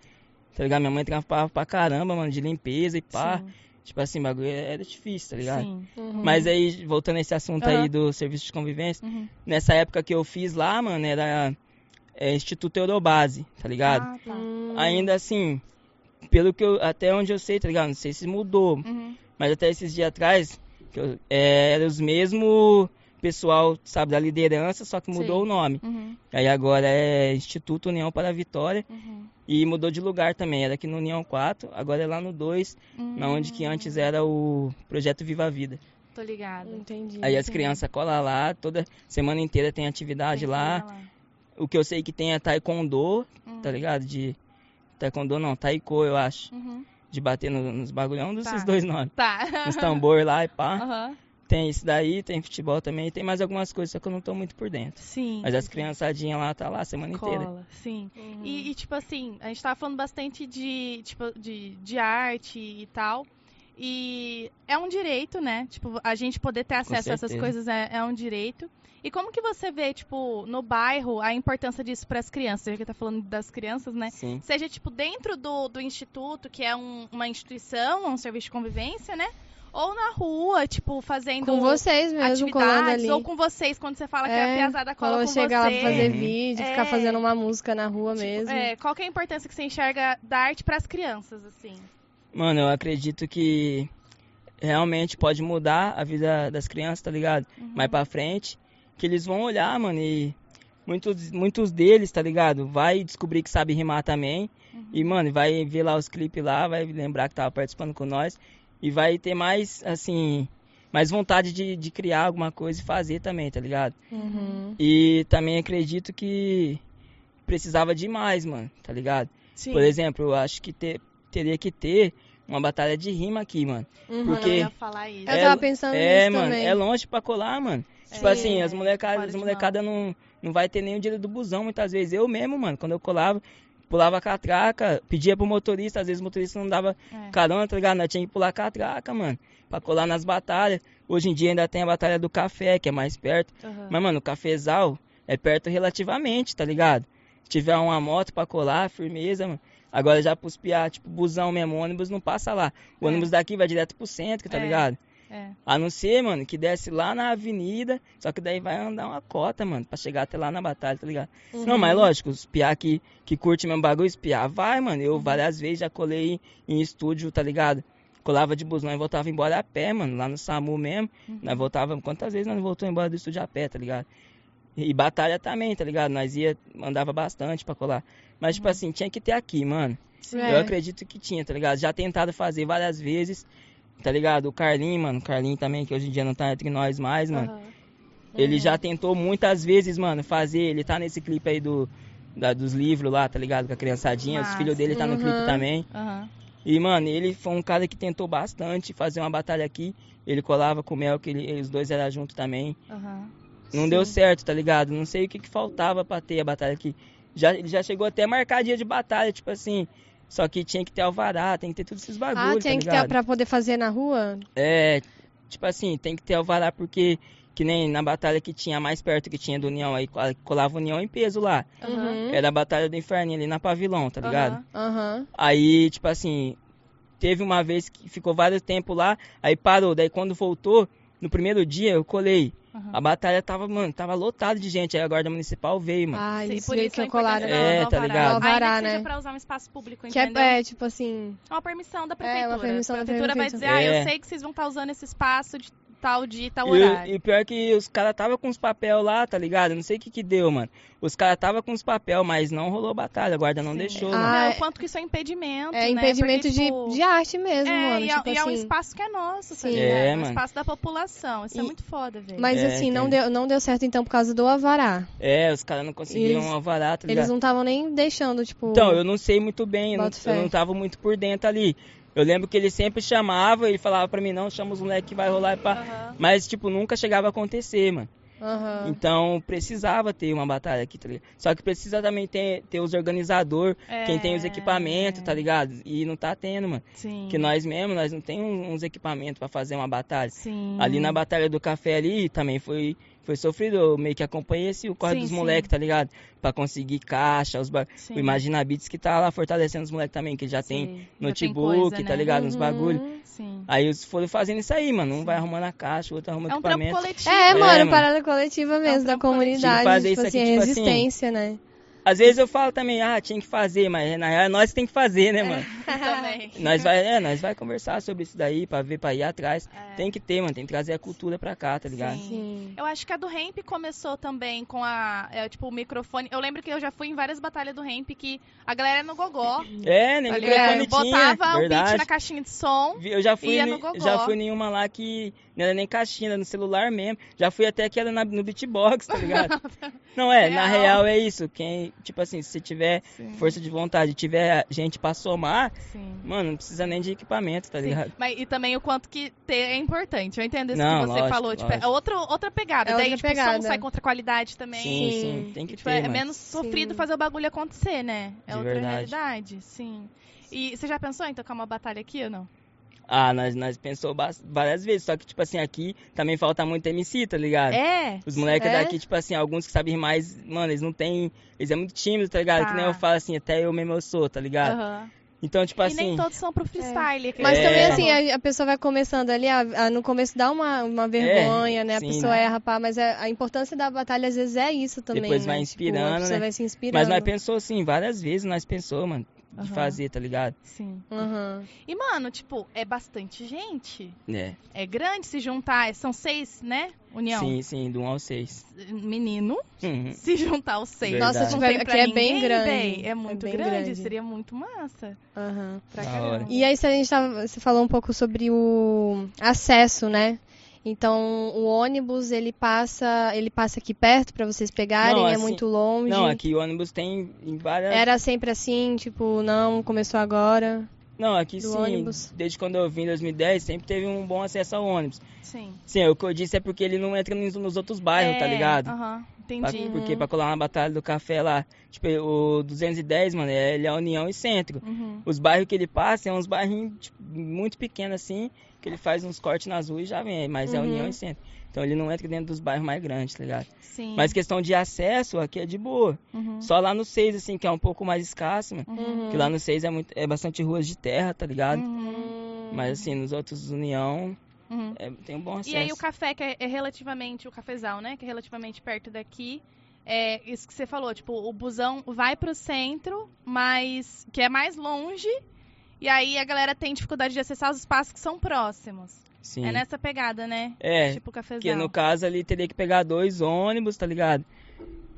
tá ligado? Minha mãe trampava pra caramba, mano, de limpeza e pá. Sim. Tipo assim, bagulho era difícil, tá ligado? Sim. Uhum. Mas aí, voltando a esse assunto uhum. aí do serviço de convivência, uhum. nessa época que eu fiz lá, mano, era é, Instituto Eurobase, tá ligado? Ah, tá. Ainda assim, pelo que eu, até onde eu sei, tá ligado? Não sei se mudou, uhum. mas até esses dias atrás, que eu, é, era os mesmos pessoal, sabe, da liderança, só que mudou Sim. o nome. Uhum. Aí agora é Instituto União para a Vitória. Uhum. E mudou de lugar também. Era aqui no União 4, agora é lá no 2, uhum. na onde que antes era o Projeto Viva a Vida. Tô ligado. Entendi. Aí as crianças colam lá, toda semana inteira tem atividade Tem lá. lá. O que eu sei que tem é taekwondo, Uhum. tá ligado? De taekwondo não, taiko eu acho. Uhum. De bater no- nos bagulhão desses Tá. dois nomes. Tá. Nos tambor lá e pá. Aham. Tem isso daí, tem futebol também, tem mais algumas coisas, só que eu não tô muito por dentro. Sim. Mas as criançadinhas lá tá lá a semana inteira. Cola, sim. Uhum. E, e, tipo assim, a gente tava falando bastante de, tipo, de, de arte e tal. E é um direito, né? Tipo, a gente poder ter acesso a essas coisas é, é um direito. E como que você vê, tipo, no bairro, a importância disso para as crianças? Já que tá falando das crianças, né? Sim. Seja, tipo, dentro do, do instituto, que é um- uma instituição, um serviço de convivência, né? Ou na rua, tipo, fazendo Com vocês mesmo, colando atividades, ali. ou com vocês, quando você fala que a É, piazada cola Quando com chegar lá pra fazer Uhum. vídeo, É. ficar fazendo uma música na rua Tipo, mesmo. é, qual que é a importância que você enxerga da arte para as crianças, assim? Mano, eu acredito que realmente pode mudar a vida das crianças, tá ligado? Uhum. Mais pra frente. Que eles vão olhar, mano, e muitos, muitos deles, tá ligado? Vai descobrir que sabe rimar também. Uhum. E, mano, vai ver lá os clipes lá, vai lembrar que tava participando com nós. E vai ter mais, assim, mais vontade de, de criar alguma coisa e fazer também, tá ligado? Uhum. E também acredito que precisava de mais, mano, tá ligado? Sim. Por exemplo, eu acho que ter, teria que ter uma batalha de rima aqui, mano. Uhum. porque- Eu ia falar isso. Eu tava pensando é, nisso mano, também. é longe pra colar, mano. Tipo É, assim, as fora molecadas, as molecada não, não vai ter nem o dinheiro do busão muitas vezes. Eu mesmo, mano, quando eu colava, pulava catraca, pedia pro motorista, às vezes o motorista não dava É. carona, tá ligado? Nós tinha que pular catraca, mano, pra colar nas batalhas. Hoje em dia ainda tem a batalha do café, que é mais perto. Uhum. Mas, mano, o cafezal é perto relativamente, tá ligado? Se tiver uma moto pra colar, firmeza, mano. Agora já pros piá, tipo, busão mesmo, ônibus não passa lá. O É. ônibus daqui vai direto pro centro, tá É. ligado? É. A não ser, mano, que desce lá na avenida, só que daí vai andar uma cota, mano, pra chegar até lá na batalha, tá ligado? Uhum. Não, mas lógico, os piá que, que curte mesmo bagulho, os piá vai, mano. Eu várias vezes já colei em estúdio, tá ligado? Colava de busão e voltava embora a pé, mano, lá no SAMU mesmo. Uhum. Nós voltava, quantas vezes nós voltou embora do estúdio a pé, tá ligado? E batalha também, tá ligado? Nós ia, mandava bastante pra colar. Mas, tipo assim, tinha que ter aqui, mano. Sim. É. Eu acredito que tinha, tá ligado? Já tentado fazer várias vezes, tá ligado? O Carlinho, mano, o Carlinho também, que hoje em dia não tá entre nós mais, mano. Aham. Ele Uhum. já tentou muitas vezes, mano, fazer. Ele tá nesse clipe aí do, da- dos livros lá, tá ligado? Com a criançadinha. Os filhos dele tá no Uhum. clipe também. Aham. E, mano, ele foi um cara que tentou bastante fazer uma batalha aqui. Ele colava com o Mel, que ele- os dois eram juntos também. Não Sim. deu certo, tá ligado? Não sei o que, que faltava pra ter a batalha aqui. Já, ele já chegou até a marcar dia de batalha, tipo assim. Só que tinha que ter alvará, tem que ter todos esses bagulhos, Ah, tinha tá que ter pra poder fazer na rua? É, tipo assim, tem que ter alvará porque que nem na batalha que tinha mais perto que tinha do União, aí colava União em peso lá. Uhum. Era a batalha do Inferno ali na Pavilão, tá ligado? Uhum. Aí, tipo assim, teve uma vez que ficou vários tempo lá, aí parou. Daí quando voltou, no primeiro dia eu colei. Uhum. A batalha tava, mano, tava lotada de gente. Aí a guarda municipal veio, mano. Ah, isso por isso que colaram. É, tá ligado? Alvará, né? pra usar um espaço público, que é, é, tipo assim... É uma permissão da prefeitura. É, uma permissão a prefeitura da prefeitura. vai dizer, é. ah, eu sei que vocês vão estar tá usando esse espaço de tal dia e tal horário. E, e pior que os caras tava com os papel lá, tá ligado? Não sei o que que deu, mano. Os caras tava com os papel, mas não rolou batalha, a guarda não Sim. deixou. Ah, mano. É, o quanto que isso é impedimento, É né? impedimento Porque, de, tipo, de arte mesmo, é, mano. E, tipo é, assim. e é um assim. espaço que é nosso, tá Sim. É, é um espaço da população. Isso é e, é muito foda, velho. Mas é, assim, não deu, não deu certo então por causa do avará. É, os caras não conseguiram eles, um avará, tá ligado? Eles não estavam nem deixando, tipo... Então, eu não sei muito bem, eu não, eu não tava muito por dentro ali. Eu lembro que ele sempre chamava, ele falava pra mim, não, chama os moleques que vai rolar pra... Uhum. Mas, tipo, nunca chegava a acontecer, mano. Uhum. Então precisava ter uma batalha aqui, tá ligado? Só que precisa também ter, ter os organizadores, é, quem tem os equipamentos, tá ligado? E não tá tendo, mano. Sim. Que nós mesmo, nós não temos uns equipamentos para fazer uma batalha. Sim. Ali na batalha do café ali também foi foi sofrido. Eu meio que acompanhei esse, o corre sim, dos moleques, tá ligado? Pra conseguir caixa, os ba... o Imagina Beats que tá lá fortalecendo os moleques também, que já sim. tem notebook, já tem coisa, tá né? ligado? Uhum, uns bagulho. Sim. Aí eles foram fazendo isso aí, mano. Um vai arrumando a caixa, o outro arruma é um equipamento. Coletivo. É, mano, é, mano, parada coletiva mesmo, é um da comunidade. Fazer tipo isso assim, aqui, tipo assim, resistência, assim, né? Às vezes eu falo também, ah, tinha que fazer, mas na real é nós que tem que fazer, né, mano? É, também. Nós vai, é, nós vai conversar sobre isso daí, pra ver, pra ir atrás. É. Tem que ter, mano, tem que trazer a cultura pra cá, tá ligado? Sim. Sim. Eu acho que a do Ramp começou também com a, é, tipo, o microfone. Eu lembro que eu já fui em várias batalhas do Ramp que a galera no gogó. É, nem tá microfone tinha, Botava o beat na caixinha de som Eu já fui, ia no gogó. já fui em uma lá que não era nem caixinha, era no celular mesmo. Já fui até que era na, no beatbox, tá ligado? não é, real. na real é isso. Quem, tipo assim, se tiver tiver Sim. força de vontade, tiver gente pra somar, Sim. mano, não precisa nem de equipamento, tá Sim. ligado? Mas, e também o quanto que ter é importante. Eu entendo isso não, que você lógico, falou. Tipo, é outra, outra pegada. É Daí, outra tipo, pegada. o som sai contra a qualidade também. Sim, sim, tem que tipo, ter, É menos sofrido fazer o bagulho acontecer, né? É de outra verdade. realidade, sim. E você já pensou em tocar uma batalha aqui ou não? Ah, nós, nós pensou várias vezes, só que, tipo assim, aqui também falta muito MC, tá ligado? É. Os moleques é? daqui, tipo assim, alguns que sabem mais, mano, eles não tem. Eles é muito tímidos, tá ligado? Tá. Que nem eu falo assim, até eu mesmo eu sou, tá ligado? Uhum. Então, tipo e assim. nem todos são pro freestyle. É. Mas também, assim, a, a, pessoa vai começando ali, a, a, no começo dá uma, uma vergonha, é, né? A sim, pessoa né? erra, pá, mas a, a, importância da batalha às vezes é isso também. Depois né? vai inspirando, tipo, né? vai se inspirando. Mas nós pensou assim, várias vezes nós pensou, mano de uhum. fazer, tá ligado? Sim. Uhum. E, mano, tipo, é bastante gente. É. É grande se juntar. São seis, né? União. Sim, sim, do um ao seis. Menino, uhum. se juntar aos seis. Verdade. Nossa, tipo, aqui é bem grande. Bem. É muito é grande, grande, seria muito massa. Uhum. Pra caramba. E aí, se a gente tava, você falou um pouco sobre o acesso, né? Então, o ônibus, ele passa, ele passa aqui perto para vocês pegarem, não, é assim, muito longe. Não, aqui o ônibus tem em várias Era sempre assim, tipo, não, começou agora. Não, aqui sim, ônibus. desde quando eu vim em 2010, sempre teve um bom acesso ao ônibus. Sim. Sim, o que eu disse é porque ele não entra nos, outros bairros, é, tá ligado? Aham, uh -huh, entendi. Pra, porque pra colar na Batalha do Café lá, tipo, o 210, mano, ele é União e Centro. Uhum. Os bairros que ele passa são uns bairros tipo, muito pequenos assim, que ele faz uns cortes nas ruas e já vem, mas uhum. é União e Centro. Então ele não entra dentro dos bairros mais grandes, tá ligado? Sim. Mas questão de acesso aqui é de boa. Uhum. Só lá no 6, assim, que é um pouco mais escasso, mano. Uhum. Que lá no 6 é, muito, é bastante ruas de terra, tá ligado? Uhum. Mas assim, nos outros União uhum. é, tem um bom acesso. E aí o café, que é, é relativamente, o cafezal, né? Que é relativamente perto daqui. É isso que você falou, tipo, o busão vai pro centro, mas que é mais longe. E aí a galera tem dificuldade de acessar os espaços que são próximos. Sim. É nessa pegada, né? É. Tipo cafezal. Que no caso ali teria que pegar dois ônibus, tá ligado?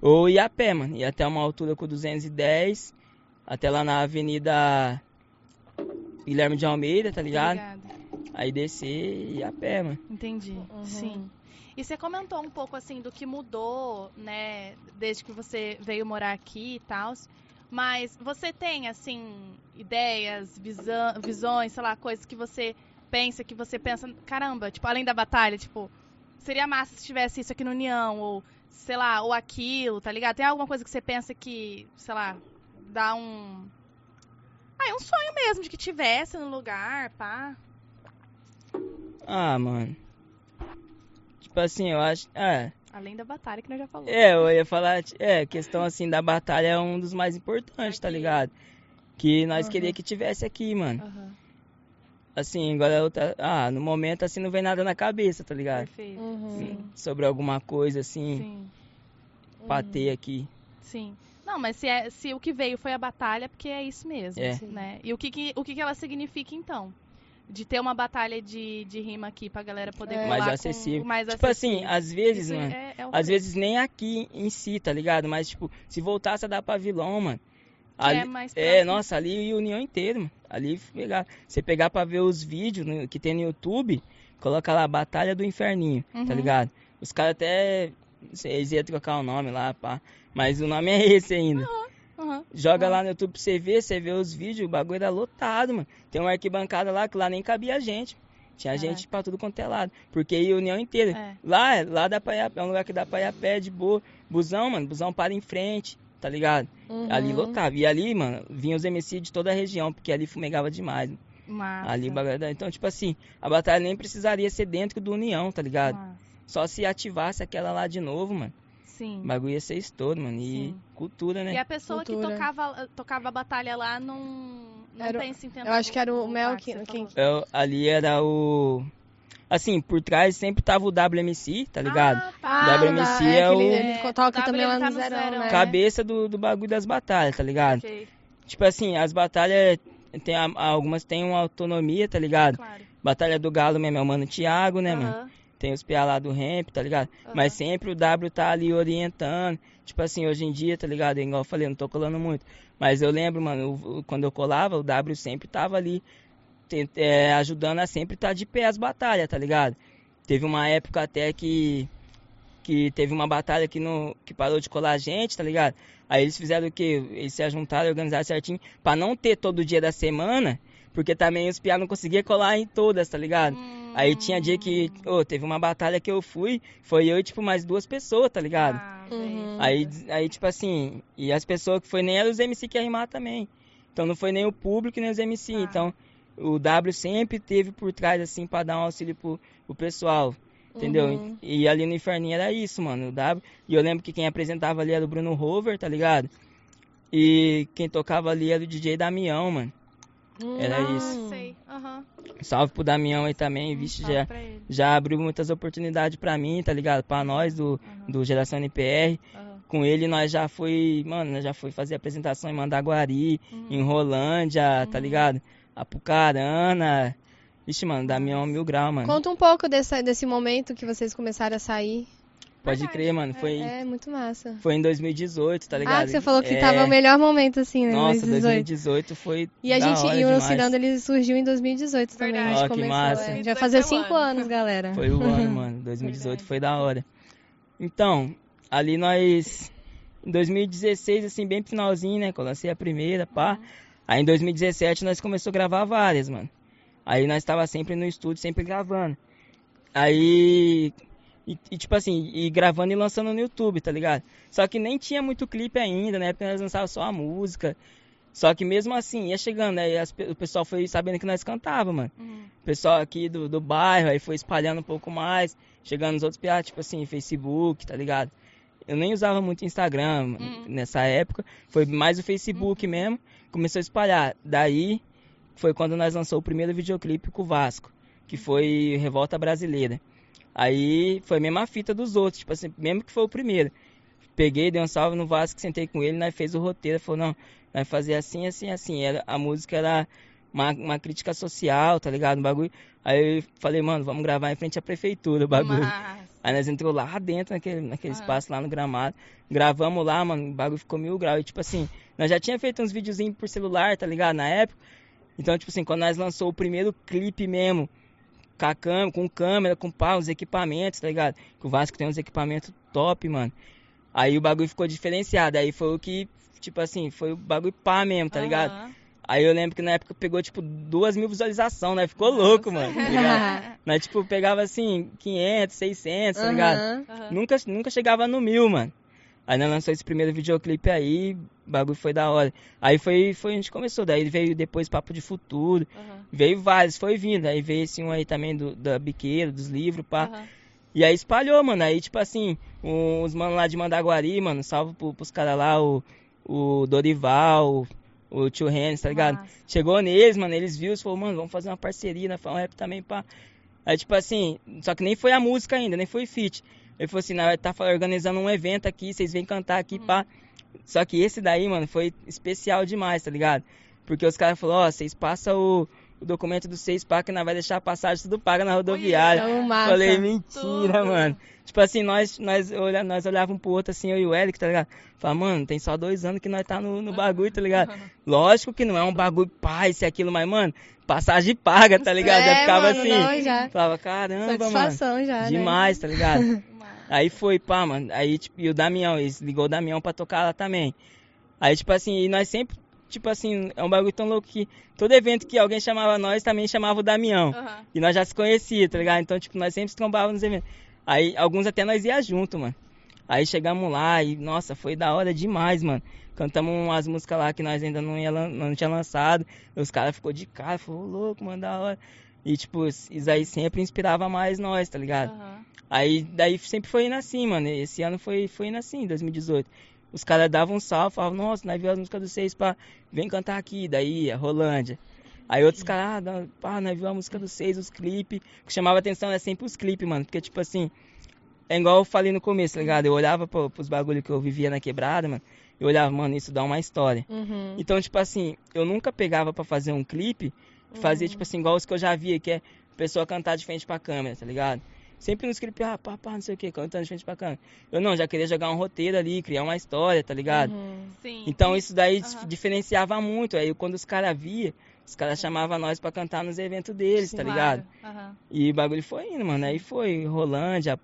Ou ir a pé, mano. Ir até uma altura com 210, até lá na Avenida Guilherme de Almeida, tá ligado? Aí descer e ir a pé, mano. Entendi. Uhum. Sim. E você comentou um pouco assim do que mudou, né, desde que você veio morar aqui e tal. Mas você tem assim ideias, visão, visões, sei lá, coisas que você pensa, que você pensa, caramba, tipo, além da batalha, tipo, seria massa se tivesse isso aqui no União, ou, sei lá, ou aquilo, tá ligado? Tem alguma coisa que você pensa que, sei lá, dá um. Ah, é um sonho mesmo de que tivesse no lugar, pá. Ah, mano. Tipo assim, eu acho. É. Além da batalha que nós já falamos. É, eu ia falar. É, questão assim da batalha é um dos mais importantes, tá ligado? Que nós uhum. queria que tivesse aqui, mano. Uhum. Assim, agora outra. Ah, no momento assim não vem nada na cabeça, tá ligado? Perfeito. Uhum. Sobre alguma coisa assim. Sim. Pra ter aqui. Sim. Não, mas se, é, se o que veio foi a batalha, porque é isso mesmo, é. né? E o que, que, o que, que ela significa, então? De ter uma batalha de, de rima aqui pra galera poder é. mais acessível. mais tipo assim, acessível. assim, às vezes, isso mano, é, é às vezes nem aqui em si, tá ligado? Mas, tipo, se voltasse a dar pavilhão, mano, Ali, é, mais é, nossa, ali o União inteiro, mano. Ali pegar. Você pegar pra ver os vídeos no, que tem no YouTube, coloca lá Batalha do Inferninho, tá uhum. tá ligado? Os caras até. Eles iam trocar o nome lá, pá. Mas o nome é esse ainda. Uhum. Uhum. Joga uhum. lá no YouTube pra você ver, você vê os vídeos, o bagulho era lotado, mano. Tem uma arquibancada lá que lá nem cabia a gente. Tinha é. gente pra tudo quanto é lado. Porque ia a União inteira. É. Lá, lá dá pra ir a, é um lugar que dá pra ir a pé de boa. Busão, mano, busão para em frente, tá ligado? Uhum. Ali lotava. E ali, mano, vinha os MC de toda a região, porque ali fumegava demais. Massa. Ali, então, tipo assim, a batalha nem precisaria ser dentro do União, tá ligado? Massa. Só se ativasse aquela lá de novo, mano. Sim. O bagulho ia ser estouro, mano. E Sim. cultura, né? E a pessoa cultura. que tocava, tocava a batalha lá não, não era, pensa em Eu acho que era o Mel que. Quem... Eu, ali era o. Assim, por trás sempre tava o WMC, tá ligado? Ah, tá. O WMC é, é o. Ele toca também lá no, tá Zerão, zero, né? Cabeça do, do bagulho das batalhas, tá ligado? Okay. Tipo assim, as batalhas. Tem, algumas têm uma autonomia, tá ligado? Claro. Batalha do Galo mesmo é o Mano Thiago, né, mano? Tem os PA lá do ramp, tá ligado? Uhum. Mas sempre o W tá ali orientando. Tipo assim, hoje em dia, tá ligado? Igual eu falei, não tô colando muito. Mas eu lembro, mano, quando eu colava, o W sempre tava ali é, ajudando a sempre estar tá de pé as batalhas, tá ligado? Teve uma época até que que teve uma batalha que, no, que parou de colar a gente, tá ligado? Aí eles fizeram o quê? Eles se juntaram, organizaram certinho, pra não ter todo dia da semana, porque também os piá não conseguiam colar em todas, tá ligado? Hum. Aí tinha dia que, oh, teve uma batalha que eu fui, foi eu e, tipo, mais duas pessoas, tá ligado? Ah, uhum. aí, aí, tipo assim, e as pessoas que foi nem eram os MC que ia rimar também. Então não foi nem o público, nem os MC. Ah. Então o W sempre teve por trás, assim, pra dar um auxílio pro, pro pessoal. Entendeu? Uhum. E ali no Inferninho era isso, mano. O W. E eu lembro que quem apresentava ali era o Bruno Rover, tá ligado? E quem tocava ali era o DJ Damião, mano. Era ah, isso. Sei. Uhum. Salve pro Damião aí também, hum, vixe, já, já abriu muitas oportunidades pra mim, tá ligado? Pra nós do, uhum. do Geração NPR. Uhum. Com ele nós já foi, mano, nós já foi fazer apresentação em Mandaguari, uhum. em Rolândia, tá uhum. ligado? Apucarana. Vixe, mano, Damião mil grau, mano. Conta um pouco desse, desse momento que vocês começaram a sair. Pode crer, mano. Foi, é, é, muito massa. Foi em 2018, tá ligado? Ah, você falou que é... tava o melhor momento, assim, né? Nossa, 2018, 2018 foi. E a gente, e o Cirando, ele surgiu em 2018 também. Verdade. A gente oh, começou. Massa. É. Já fazia cinco anos, galera. Foi o ano, mano. 2018 Verdade. foi da hora. Então, ali nós. Em 2016, assim, bem finalzinho, né? Quando eu lancei a primeira, pá. Uhum. Aí em 2017 nós começamos a gravar várias, mano. Aí nós estava sempre no estúdio, sempre gravando. Aí. E, e, tipo assim, e gravando e lançando no YouTube, tá ligado? Só que nem tinha muito clipe ainda, né? Porque nós lançávamos só a música. Só que mesmo assim, ia chegando, aí as, o pessoal foi sabendo que nós cantava, mano. Uhum. O pessoal aqui do, do bairro, aí foi espalhando um pouco mais, chegando nos outros piados, tipo assim, Facebook, tá ligado? Eu nem usava muito Instagram uhum. nessa época, foi mais o Facebook uhum. mesmo começou a espalhar. Daí foi quando nós lançou o primeiro videoclipe com o Vasco, que foi Revolta Brasileira. Aí foi a mesma fita dos outros, tipo assim, mesmo que foi o primeiro. Peguei, dei um salve no Vasco, sentei com ele, nós fez o roteiro, falou, não, nós fazer assim, assim, assim. Era, a música era uma, uma crítica social, tá ligado? Um bagulho. Aí eu falei, mano, vamos gravar em frente à prefeitura o bagulho. Mas... Aí nós entrou lá dentro, naquele, naquele ah. espaço lá no gramado. Gravamos lá, mano, o bagulho ficou mil graus. E tipo assim, nós já tinha feito uns videozinhos por celular, tá ligado? Na época. Então, tipo assim, quando nós lançou o primeiro clipe mesmo, com, a câmera, com câmera, com pau, os equipamentos, tá ligado? Que o Vasco tem uns equipamentos top, mano. Aí o bagulho ficou diferenciado. Aí foi o que, tipo assim, foi o bagulho pá mesmo, tá ligado? Uhum. Aí eu lembro que na época pegou, tipo, duas mil visualizações, né? Ficou Nossa. louco, mano, tá ligado? Nós, tipo, pegava, assim, 500, 600, tá ligado? Uhum. Nunca, nunca chegava no mil, mano. Aí nós lançamos esse primeiro videoclipe aí, o bagulho foi da hora. Aí foi, foi a gente começou, daí veio depois Papo de Futuro, uhum. veio vários, foi vindo. Aí veio esse um aí também do, da biqueira, dos livros, pá. Uhum. E aí espalhou, mano. Aí, tipo assim, uns manos lá de Mandaguari, mano, salvo pro, pros caras lá, o, o Dorival, o, o tio Rennes, tá ligado? Nossa. Chegou neles, mano, eles viram e falou, mano, vamos fazer uma parceria, né? Falar um rap também pra. Aí, tipo assim, só que nem foi a música ainda, nem foi feat. Ele falou assim, nós tá organizando um evento aqui, vocês vêm cantar aqui, hum. pá. Só que esse daí, mano, foi especial demais, tá ligado? Porque os caras falaram, ó, oh, vocês passam o, o documento do seis pá que nós vai deixar a passagem tudo paga na rodoviária. Oi, Falei, mentira, tudo. mano. Tipo assim, nós, nós, olha, nós olhávamos pro outro assim, eu e o Eric, tá ligado? Fala, mano, tem só dois anos que nós tá no, no bagulho, tá ligado? Lógico que não é um bagulho pá, isso e aquilo, mas, mano, passagem paga, tá ligado? É, já ficava mano, assim. Não, já. Falava, caramba, Satisfação mano. Já, né? Demais, tá ligado? Aí foi, pá, mano. Aí, tipo, e o Damião, eles ligou o Damião pra tocar lá também. Aí, tipo assim, e nós sempre, tipo assim, é um bagulho tão louco que todo evento que alguém chamava nós, também chamava o Damião. Uhum. E nós já se conhecia, tá ligado? Então, tipo, nós sempre se trombávamos nos eventos. Aí, alguns até nós ia junto, mano. Aí chegamos lá e, nossa, foi da hora demais, mano. Cantamos umas músicas lá que nós ainda não, ia, não tinha lançado. Os caras ficou de cara, falou, louco, mano, da hora. E, tipo, isso aí sempre inspirava mais nós, tá ligado? Uhum. Aí, daí sempre foi indo assim, mano. Esse ano foi, foi indo assim, 2018. Os caras davam um salve, falavam, nossa, nós viu as músicas do Seis, pá, vem cantar aqui. Daí, a Rolândia. Aí outros caras, ah, pá, nós viu a música do Seis, os clipes. O que chamava atenção é sempre os clipes, mano. Porque, tipo assim, é igual eu falei no começo, tá ligado? Eu olhava pro, pros bagulho que eu vivia na quebrada, mano. Eu olhava, mano, isso dá uma história. Uhum. Então, tipo assim, eu nunca pegava para fazer um clipe, fazia, uhum. tipo assim, igual os que eu já via, que é pessoa cantar de frente pra câmera, tá ligado? Sempre no script, ah, pá, pá, não sei o que, cantando de frente pra câmera. Eu não, já queria jogar um roteiro ali, criar uma história, tá ligado? Uhum. Sim. Então isso daí uhum. diferenciava muito. Aí quando os caras via, os caras chamavam nós pra cantar nos eventos deles, Sim, tá ligado? Uhum. E o bagulho foi indo, mano. Aí foi Rolândia,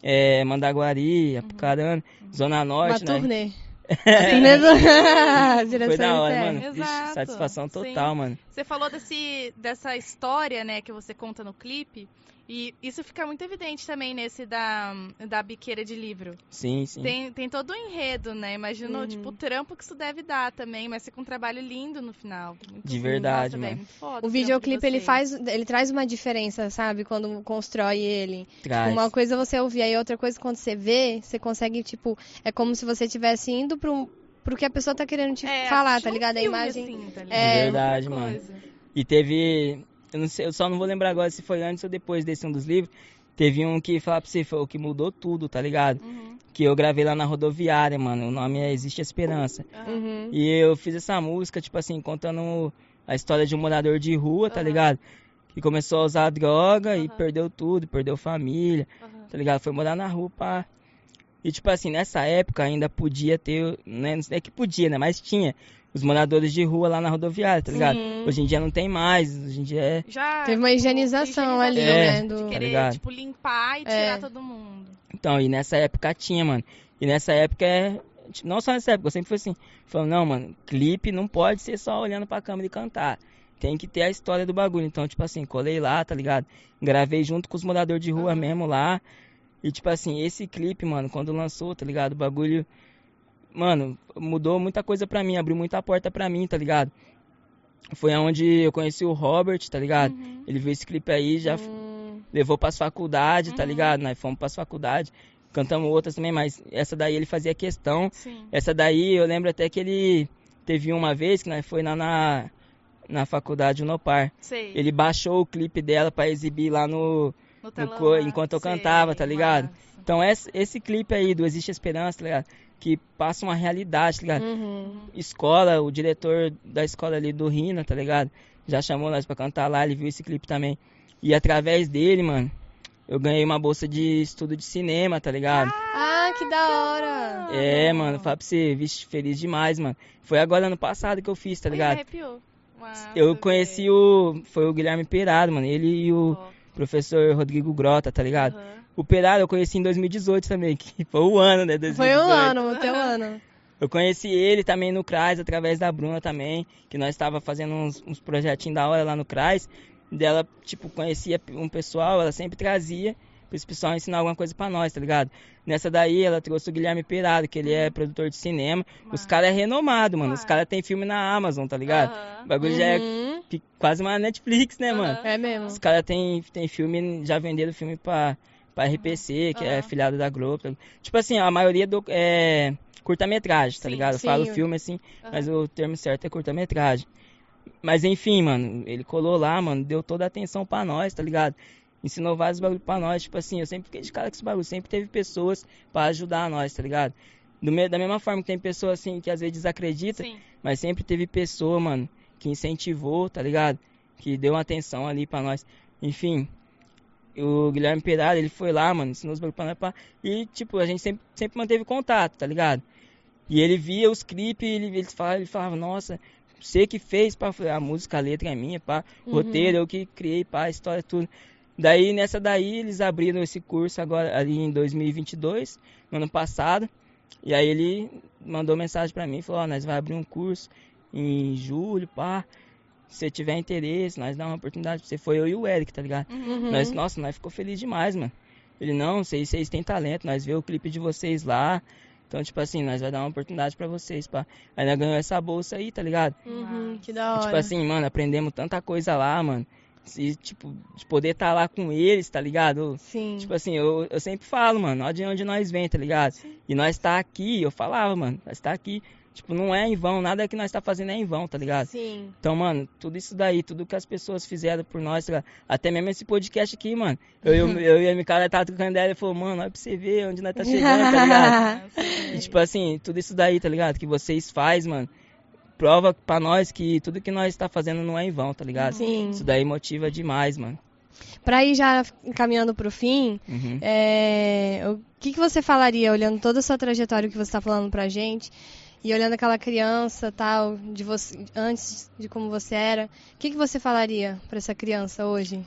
é, Mandaguari, uhum. Apucarana, Zona Norte, uma né? Turnê. Foi da hora, mano. Exato. satisfação total, Sim. mano. Você falou desse, dessa história, né, que você conta no clipe. E isso fica muito evidente também nesse da, da biqueira de livro. Sim, sim. Tem, tem todo o um enredo, né? Imagino, uhum. tipo, o trampo que isso deve dar também, mas fica um trabalho lindo no final. Muito de verdade, Nossa, mano. Foda, o videoclipe, ele faz, ele traz uma diferença, sabe? Quando constrói ele. Traz. Uma coisa é você ouvir, aí outra coisa quando você vê, você consegue, tipo, é como se você estivesse indo pro, pro que a pessoa tá querendo te é, falar, tá ligado? Um a imagem. Assim, tá ligado? É, verdade, mano. E teve eu, não sei, eu só não vou lembrar agora se foi antes ou depois desse um dos livros. Teve um que falava pra você, foi o que mudou tudo, tá ligado? Uhum. Que eu gravei lá na rodoviária, mano. O nome é Existe Esperança. Uhum. E eu fiz essa música, tipo assim, contando a história de um morador de rua, tá uhum. ligado? Que começou a usar droga e perdeu tudo, perdeu família, tá ligado? Foi morar na rua, pá. E tipo assim, nessa época ainda podia ter, né? Não é que podia, né? Mas tinha os moradores de rua lá na rodoviária, tá ligado? Sim. Hoje em dia não tem mais, hoje em dia é... Já Teve uma higienização, ali, é, né? Do... De querer, tá tipo, limpar e tirar é. todo mundo. Então, e nessa época tinha, mano. E nessa época é... Não só nessa época, eu sempre fui assim, falando, não, mano, clipe não pode ser só olhando pra câmera e cantar. Tem que ter a história do bagulho. Então, tipo assim, colei lá, tá ligado? Gravei junto com os moradores de rua uhum. mesmo lá. E, tipo assim, esse clipe, mano, quando lançou, tá ligado? O bagulho mano, mudou muita coisa pra mim, abriu muita porta pra mim, tá ligado? Foi aonde eu conheci o Robert, tá ligado? Uhum. Ele viu esse clipe aí, já uhum. levou pras faculdades, tá uhum. ligado? Nós fomos pras faculdades, cantamos outras também, mas essa daí ele fazia questão. Sim. Essa daí eu lembro até que ele teve uma vez que nós foi lá na, na faculdade Unopar. Sei. Ele baixou o clipe dela pra exibir lá no, no, no enquanto eu Sei, cantava, tá ligado? Massa. Então esse, esse clipe aí do Existe Esperança, tá ligado? Que passa uma realidade, tá ligado? Uhum. Escola, o diretor da escola ali do Rina, tá ligado? Já chamou nós pra cantar lá, ele viu esse clipe também. E através dele, mano, eu ganhei uma bolsa de estudo de cinema, tá ligado? Ah, que da hora! É, mano, fala pra você, vixe, feliz demais, mano. Foi agora ano passado que eu fiz, tá ligado? Arrepiou. eu conheci o. Foi o Guilherme Perado, mano. Ele e o oh. professor Rodrigo Grota, tá ligado? Uhum. O Perado eu conheci em 2018 também, que foi o ano, né? 2018. Foi o ano, o teu ano. Eu conheci ele também no CRAS, através da Bruna também, que nós estava fazendo uns, uns projetinhos da hora lá no CRAS. Dela, tipo, conhecia um pessoal, ela sempre trazia pra esse pessoal ensinar alguma coisa pra nós, tá ligado? Nessa daí, ela trouxe o Guilherme Perado, que ele é produtor de cinema. Mano. Os caras é renomado, mano. Os caras têm filme na Amazon, tá ligado? Uhum. O bagulho uhum. já é uhum. quase uma Netflix, né, uhum. mano? É mesmo. Os caras têm tem filme, já venderam filme pra pra RPC, que uhum. é filiado da Globo. Tipo assim, a maioria do. É, curta-metragem, tá sim, ligado? Eu sim. falo filme assim, uhum. mas o termo certo é curta-metragem. Mas enfim, mano, ele colou lá, mano, deu toda a atenção pra nós, tá ligado? Ensinou vários bagulho pra nós, tipo assim, eu sempre fiquei de cara com esse bagulho, sempre teve pessoas para ajudar nós, tá ligado? Do da mesma forma que tem pessoas assim que às vezes desacredita, Sim. mas sempre teve pessoa, mano, que incentivou, tá ligado? Que deu uma atenção ali pra nós. Enfim, o Guilherme Pereira, ele foi lá, mano, ensinou os bagulho pra e tipo, a gente sempre, sempre manteve contato, tá ligado? E ele via os clipes, ele, ele, falava, ele falava, nossa, você que fez, pá, a música, a letra é minha, pá, uhum. roteiro, eu que criei, pá, a história, tudo. Daí, nessa daí, eles abriram esse curso agora, ali em 2022, no ano passado, e aí ele mandou mensagem para mim, falou, ó, oh, nós vai abrir um curso em julho, pá, se você tiver interesse, nós dá uma oportunidade pra você. Foi eu e o Eric, tá ligado? Uhum. Nós, nossa, nós ficou feliz demais, mano. Ele, não, vocês, vocês têm talento, nós vê o clipe de vocês lá, então, tipo assim, nós vai dar uma oportunidade para vocês, pá. Aí nós ganhamos essa bolsa aí, tá ligado? Uhum, que da hora. E, tipo assim, mano, aprendemos tanta coisa lá, mano. E, tipo, de poder estar tá lá com eles, tá ligado? Sim. Tipo assim, eu, eu sempre falo, mano, olha de onde nós vem, tá ligado? Sim. E nós tá aqui, eu falava, mano, nós tá aqui Tipo, não é em vão, nada que nós tá fazendo é em vão, tá ligado? Sim. Então, mano, tudo isso daí, tudo que as pessoas fizeram por nós, tá? Até mesmo esse podcast aqui, mano. Eu, eu, eu e a Micaela tava trocando ideia e falou, mano, olha pra você ver onde nós tá chegando, tá ligado? e, tipo assim, tudo isso daí, tá ligado? Que vocês faz, mano. Prova pra nós que tudo que nós tá fazendo não é em vão, tá ligado? Sim. Isso daí motiva demais, mano. Pra ir já encaminhando pro fim, uhum. é, o que, que você falaria, olhando toda a sua trajetória que você tá falando pra gente, e olhando aquela criança tal de você antes de como você era, o que, que você falaria para essa criança hoje?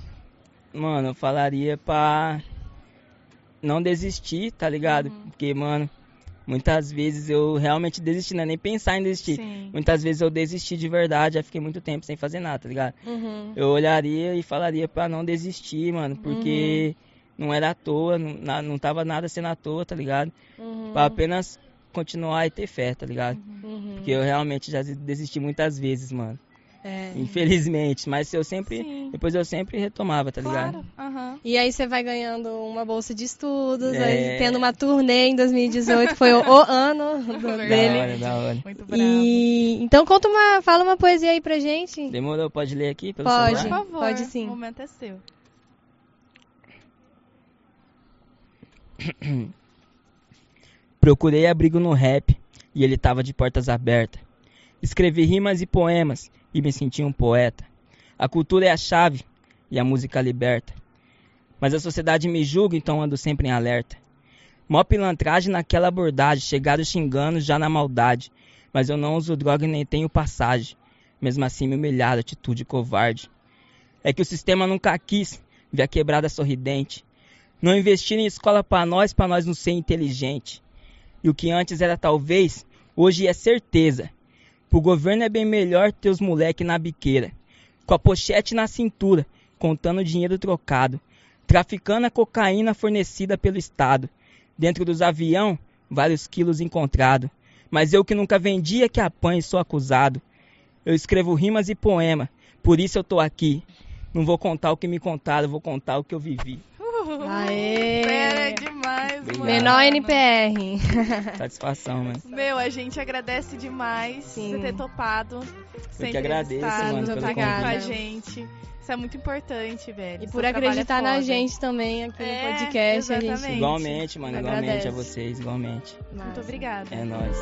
Mano, eu falaria pra não desistir, tá ligado? Uhum. Porque, mano, muitas vezes eu realmente desisti, não é nem pensar em desistir. Sim. Muitas vezes eu desisti de verdade, já fiquei muito tempo sem fazer nada, tá ligado? Uhum. Eu olharia e falaria pra não desistir, mano, porque uhum. não era à toa, não, não tava nada sendo à toa, tá ligado? Uhum. Pra apenas continuar e ter fé, tá ligado? Uhum. Porque eu realmente já desisti muitas vezes, mano. É. Infelizmente, mas eu sempre, Sim. depois eu sempre retomava, tá ligado? Claro. Uhum. E aí você vai ganhando uma bolsa de estudos, é. aí tendo uma turnê em 2018, foi o, o ano do, dele. Da hora, da hora. Muito bravo. E então conta uma, fala uma poesia aí pra gente. Demorou, pode ler aqui pelo pode, celular? Por favor. Pode sim. O momento é seu. Procurei abrigo no rap e ele tava de portas abertas. Escrevi rimas e poemas e me senti um poeta. A cultura é a chave e a música liberta. Mas a sociedade me julga, então ando sempre em alerta. Mó pilantragem naquela abordagem, chegaram xingando já na maldade. Mas eu não uso droga e nem tenho passagem. Mesmo assim me humilharam, atitude covarde. É que o sistema nunca quis ver a quebrada sorridente. Não investir em escola para nós, para nós não ser inteligente. E o que antes era talvez, hoje é certeza. Pro governo é bem melhor ter os moleque na biqueira, com a pochete na cintura, contando dinheiro trocado, traficando a cocaína fornecida pelo Estado. Dentro dos avião, vários quilos encontrado. Mas eu que nunca vendia que apanhe sou acusado. Eu escrevo rimas e poema, por isso eu tô aqui. Não vou contar o que me contaram, vou contar o que eu vivi. Aê! É demais, mano. Menor NPR. Satisfação, mano. Meu, a gente agradece demais Sim. por ter topado. Eu que agradeço, mano, muito obrigada. com a gente. Isso é muito importante, velho. E por Seu acreditar é na gente também aqui é, no podcast. A gente... Igualmente, mano, igualmente a vocês, igualmente. Muito obrigada. É nóis.